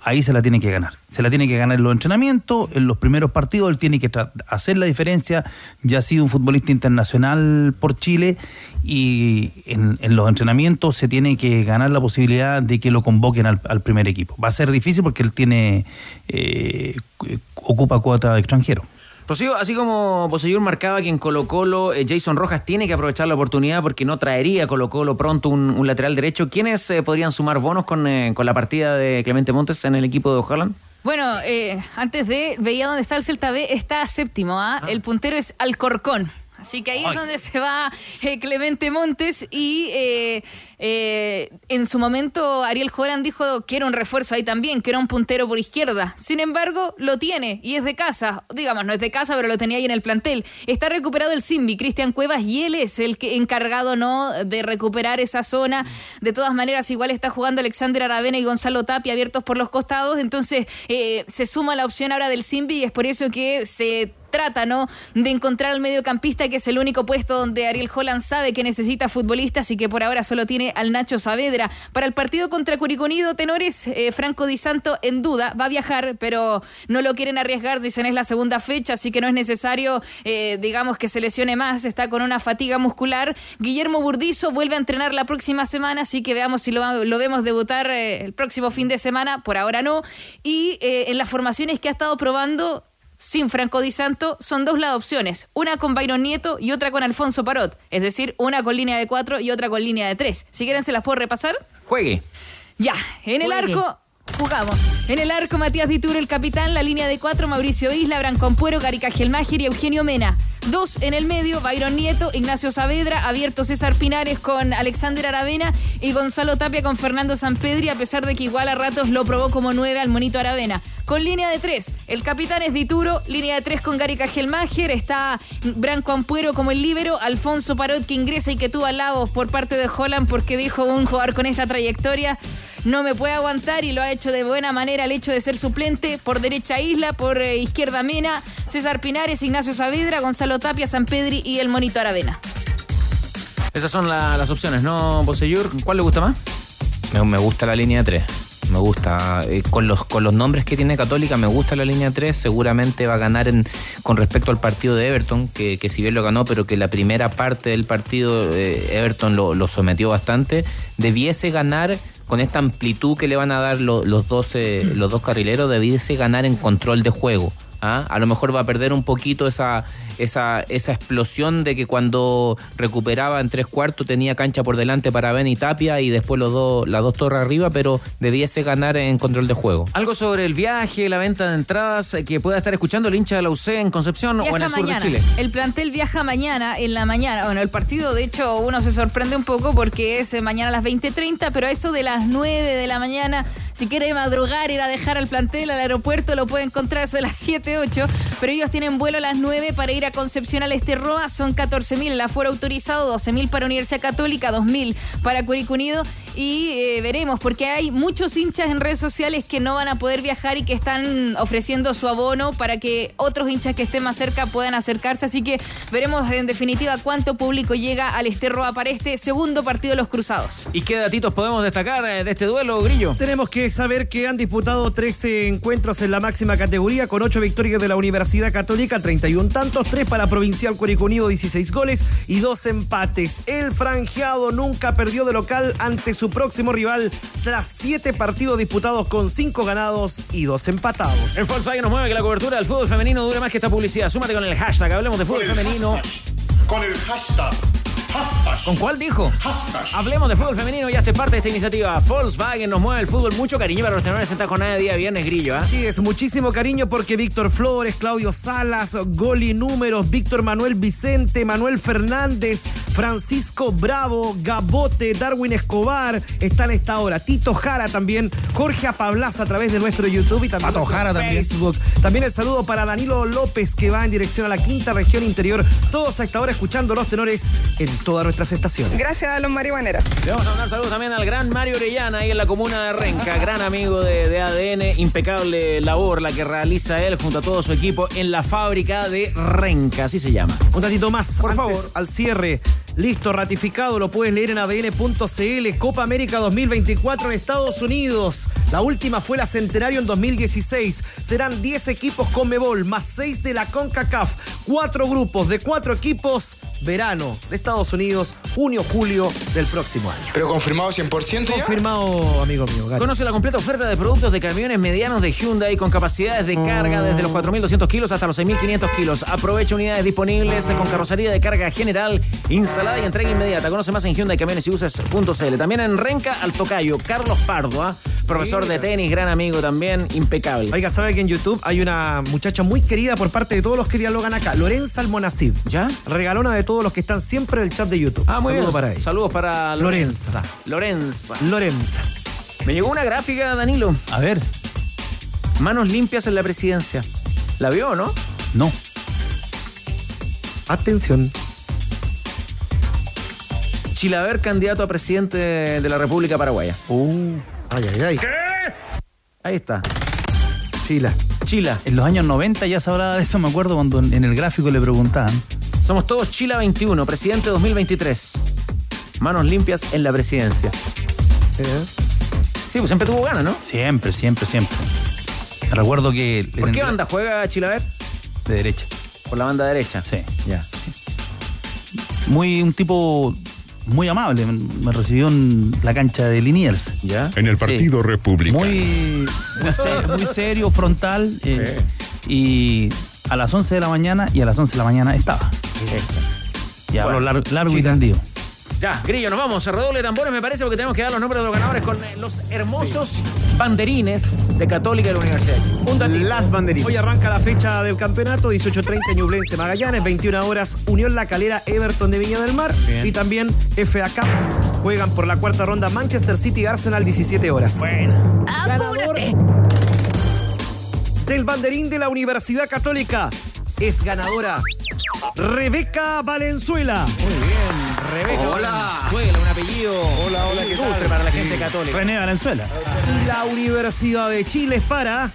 ahí se la tiene que ganar. Se la tiene que ganar en los entrenamientos, en los primeros partidos, él tiene que hacer la diferencia. Ya ha sido un futbolista internacional por Chile y en, los entrenamientos se tiene que ganar la posibilidad de que lo convoquen al, al primer equipo. Va a ser difícil porque él tiene eh, cu- ocupa cuota extranjero. Rocío, así como Poseyur marcaba que en Colo Colo eh, Jason Rojas tiene que aprovechar la oportunidad porque no traería Colo Colo pronto un, un lateral derecho, ¿quiénes eh, podrían sumar bonos con, eh, con la partida de Clemente Montes en el equipo de Ojalán? Bueno, eh, antes de, veía dónde está el Celta B, está séptimo, ¿ah? El puntero es Alcorcón. Así que ahí es donde se va eh, Clemente Montes y eh, eh, en su momento Ariel Joran dijo que era un refuerzo ahí también, que era un puntero por izquierda. Sin embargo, lo tiene y es de casa. Digamos, no es de casa, pero lo tenía ahí en el plantel. Está recuperado el Simbi, Cristian Cuevas, y él es el que encargado no de recuperar esa zona. De todas maneras, igual está jugando Alexander Aravena y Gonzalo Tapia abiertos por los costados. Entonces, se suma la opción ahora del Simbi y es por eso que se trata, ¿no? De encontrar al mediocampista, que es el único puesto donde Ariel Holland sabe que necesita futbolistas y que por ahora solo tiene al Nacho Saavedra. Para el partido contra Curiconido, tenores, eh, Franco Di Santo en duda, va a viajar, pero no lo quieren arriesgar, dicen es la segunda fecha, así que no es necesario, eh, digamos, que se lesione más, está con una fatiga muscular. Guillermo Burdizo vuelve a entrenar la próxima semana, así que veamos si lo, vemos debutar eh, el próximo fin de semana, por ahora no. Y en las formaciones que ha estado probando, sin Franco Di Santo son dos las opciones, una con Byron Nieto y otra con Alfonso Parot, es decir, una con línea de cuatro y otra con línea de tres. Si quieren se las puedo repasar. Juegue. Ya, en el Juegue. arco jugamos. En el arco Matías Dituro, el capitán, la línea de cuatro Mauricio Isla, Brancon Puero, Garica Gelmacher y Eugenio Mena. Dos en el medio, Byron Nieto, Ignacio Saavedra, abierto César Pinares con Alexander Aravena y Gonzalo Tapia con Fernando Sampedri, a pesar de que igual a ratos lo probó como nueve al monito Aravena. Con línea de tres, el capitán es Dituro, línea de tres con Gary Cajelmacher, está Branco Ampuero como el líbero, Alfonso Parot que ingresa y que tuvo al lado por parte de Holland porque dijo un jugador con esta trayectoria no me puede aguantar y lo ha hecho de buena manera el hecho de ser suplente, por derecha Isla, por eh, izquierda Mena, César Pinares, Ignacio Saavedra, Gonzalo Tapia, San Pedri y el monito Aravena. Esas son la- las opciones, ¿no, Bosellur? ¿Cuál le gusta más? Me, me gusta la línea 3. Me gusta. Eh, con, los, con los nombres que tiene Católica, me gusta la línea 3. Seguramente va a ganar en, con respecto al partido de Everton, que, que si bien lo ganó, pero que la primera parte del partido eh, Everton lo, lo sometió bastante. Debiese ganar con esta amplitud que le van a dar lo- los, dos, eh, los dos carrileros, debiese ganar en control de juego. ¿Ah? A lo mejor va a perder un poquito esa, esa, esa explosión de que cuando recuperaba en tres cuartos tenía cancha por delante para Ben y Tapia y después los dos, las dos torres arriba, pero debiese ganar en control de juego. Algo sobre el viaje, la venta de entradas eh, que pueda estar escuchando el hincha de la UC en Concepción o en el sur mañana. de Chile. El plantel viaja mañana en la mañana. Bueno, el partido, de hecho, uno se sorprende un poco porque es eh, mañana a las 20.30, pero a eso de las 9 de la mañana, si quiere madrugar, ir a dejar al plantel al aeropuerto, lo puede encontrar a eso de las 7, 8. Pero ellos tienen vuelo a las 9 para ir a Concepción al Esterroa. Son 14.000 el aforo autorizado, 12.000 para Universidad Católica, 2.000 para Curicó Unido. Y eh, veremos, porque hay muchos hinchas en redes sociales que no van a poder viajar y que están ofreciendo su abono para que otros hinchas que estén más cerca puedan acercarse. Así que veremos en definitiva cuánto público llega al Esterroa para este segundo partido de los Cruzados. ¿Y qué datitos podemos destacar eh, de este duelo, Grillo? Tenemos que saber que han disputado 13 encuentros en la máxima categoría, con 8 victorias de la Universidad Católica, 31 tantos, 3 para Provincial Curicó Unido, 16 goles y 2 empates. El franjeado nunca perdió de local ante su próximo rival tras 7 partidos disputados con 5 ganados y 2 empatados. El Volkswagen nos mueve que la cobertura del fútbol femenino dure más que esta publicidad. Súmate con el hashtag, hablemos de fútbol femenino. Con el hashtag. ¿Con cuál dijo? Hablemos de fútbol femenino y hazte parte de esta iniciativa. Volkswagen nos mueve el fútbol. Mucho cariño para los tenores en jornada de día viernes grillo. ¿ah? Sí, es muchísimo cariño porque Víctor Flores, Claudio Salas, Goli Números, Víctor Manuel Vicente, Manuel Fernández, Francisco Bravo, Gabote, Darwin Escobar están a esta hora. Tito Jara también, Jorge Apablas a través de nuestro YouTube y también Pato Jara también. Facebook. También el saludo para Danilo López que va en dirección a la quinta región interior. Todos a esta hora escuchando los tenores en todas nuestras estaciones. Gracias a los marihuaneros. Le vamos a mandar saludos también al gran Mario Orellana ahí en la comuna de Renca, gran amigo de, de ADN, impecable labor la que realiza él junto a todo su equipo en la fábrica de Renca, así se llama. Un datito más, Por antes, favor. al cierre. Listo, ratificado, lo puedes leer en adn.cl. Copa América 2024 en Estados Unidos. La última fue la Centenario en 2016. Serán 10 equipos con Mebol, más 6 de la CONCACAF. Cuatro grupos de cuatro equipos. Verano de Estados Unidos, junio, julio del próximo año. ¿Pero confirmado 100%? Confirmado, amigo mío. Gary. Conoce la completa oferta de productos de camiones medianos de Hyundai con capacidades de carga desde los 4.200 kilos hasta los 6.500 kilos. Aprovecha unidades disponibles con carrocería de carga general, instalada y entrega inmediata. Conoce más en Hyundai Camiones y Uses.cl. También en Renca, al tocayo, Carlos Pardo, ¿ah? profesor de tenis, gran amigo también, impecable. Oiga, ¿sabe que en YouTube hay una muchacha muy querida por parte de todos los que dialogan acá? Lorenza Almonacid. ¿Ya? Regalona de todos los que están siempre en el chat de YouTube. Ah, muy Saludo bien. para ella. Saludos para Lorenza. Lorenza. Lorenza. Me llegó una gráfica, Danilo. A ver, Manos limpias en la presidencia. ¿La vio o no? no. Atención. Chilaver, candidato a presidente de la República Paraguaya. Uh, Ay, ay, ay. Ahí está. Chila. Chila. en los años 90 ya se hablaba de eso, me acuerdo cuando en en el gráfico le preguntaban. Somos todos Chila 21, presidente 2023. Manos limpias en la presidencia. Eh, Sí, pues siempre tuvo ganas, ¿no? Siempre, siempre, siempre. Recuerdo que... ¿Por qué banda juega Chilaver? De derecha. Por la banda derecha. Sí. Ya. Muy, un tipo muy amable. Me recibió en la cancha de Liniers. ¿Ya? En el Partido República. Muy, muy, muy serio, frontal. eh, Y a las 11 de la mañana y a las 11 de la mañana estaba. Y hablo Bueno, largo, largo y tendido. Ya, Grillo, nos vamos. Redoble de tambores, me parece, porque tenemos que dar los nombres de los ganadores con eh, los hermosos banderines de Católica de la Universidad. Un datito. Las banderitas. Hoy arranca la fecha del campeonato, 18.30 Ñublense Magallanes, 21 horas Unión La Calera, Everton de Viña del Mar Bien. y también FA Cup. Juegan por la cuarta ronda Manchester City y Arsenal, 17 horas. Bueno. Ganador del banderín de la Universidad Católica es ganadora Rebeca Valenzuela. Muy bien. Rebeca Hola. Valenzuela, un apellido hola, hola, ilustre para la gente católica. René Valenzuela. Y la Universidad de Chile es para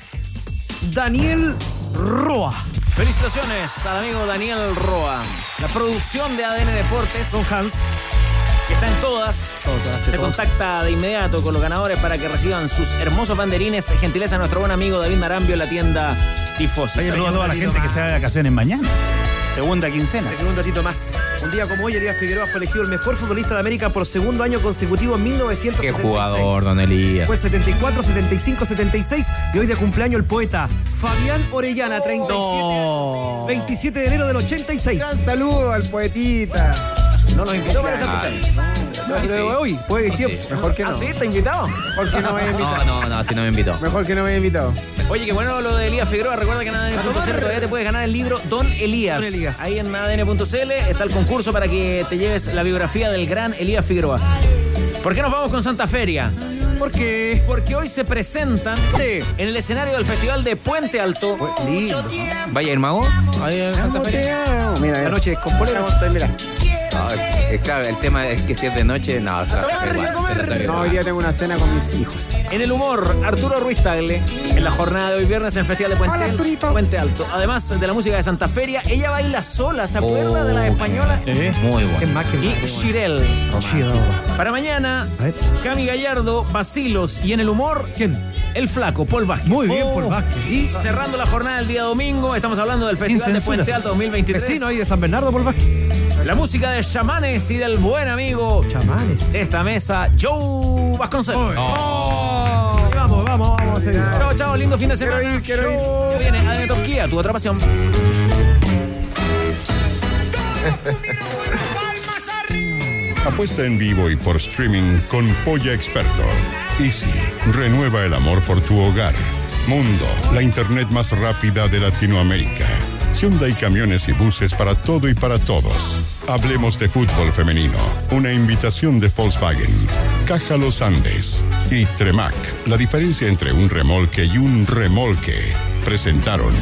Daniel Roa. Felicitaciones al amigo Daniel Roa. La producción de ADN Deportes, Don Hans. que está en todas, hace se todo. contacta de inmediato con los ganadores para que reciban sus hermosos banderines. Gentileza a nuestro buen amigo David Marambio en la tienda Tifosi. Oye, Saludos a toda la gente que se va de vacaciones mañana. Segunda quincena. Quiero un datito más. Un día como hoy, Elías Figueroa fue elegido el mejor futbolista de América por segundo año consecutivo en 1976. Qué jugador, don Elías. Fue 74, 75, 76 y hoy de cumpleaños el poeta Fabián Orellana, 37, No. 27 de enero del 86. Gran saludo al poetita. No nos cumpleaños. No, pero sí. hoy, puede No, tiempo. sí. Mejor que no. ¿Ah, sí? ¿Está invitado? Mejor que no me haya No, invitado. no, no, así no me invitó. Mejor que no me haya invitado. Oye, que bueno lo de Elías Figueroa. Recuerda que en ADN.cl todavía te puedes ganar el libro Don Elías. Don Elías. Ahí en ADN.cl está el concurso para que te lleves la biografía del gran Elías Figueroa. ¿Por qué nos vamos con Santa Feria? ¿Por qué? Porque hoy se presentan en el escenario del Festival de Puente Alto. Lindo. ¿Vaya el mago? Ahí en Santa amo. Mira, La mira. noche con polera. ¿Cómo estoy? Mira. No, eh, claro, el tema es que si es de noche, no, o sea, igual, se trata No, hoy día tengo una cena con mis hijos. En el humor, Arturo Ruiz Tagle, en la jornada de hoy viernes en el Festival de Puente, Hola, Arturito. Puente Alto. Además de la música de Santa Feria, ella baila sola, ¿se acuerda de las Oh, españolas? Muy bueno. ¿Qué más que Y Shirel. Chido. Para mañana, A ver. Cami Gallardo, Basilos y en el humor, ¿Quién? el flaco, Paul Vázquez. Muy bien, Oh. Paul Vázquez. Y cerrando la jornada del día domingo, estamos hablando del Festival de Puente Alto 2023. Vecino ahí de San Bernardo, por Vázquez. La música de chamanes y del buen amigo Chamanes. de esta mesa, Joe Vasconcelos. Oh. Vamos, vamos, vamos a seguir. Chao, chao, lindo fin de semana. Quiero ir, quiero ir. Ya viene ADN Turquía, tu otra pasión. Apuesta en vivo y por streaming con Polla Experto. Easy, renueva el amor por tu hogar. Mundo, la internet más rápida de Latinoamérica. Hyundai Camiones y Buses para todo y para todos. Hablemos de fútbol femenino. Una invitación de Volkswagen. Caja Los Andes. Y Tremac. La diferencia entre un remolque y un remolque. Presentaron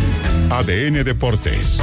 ADN Deportes.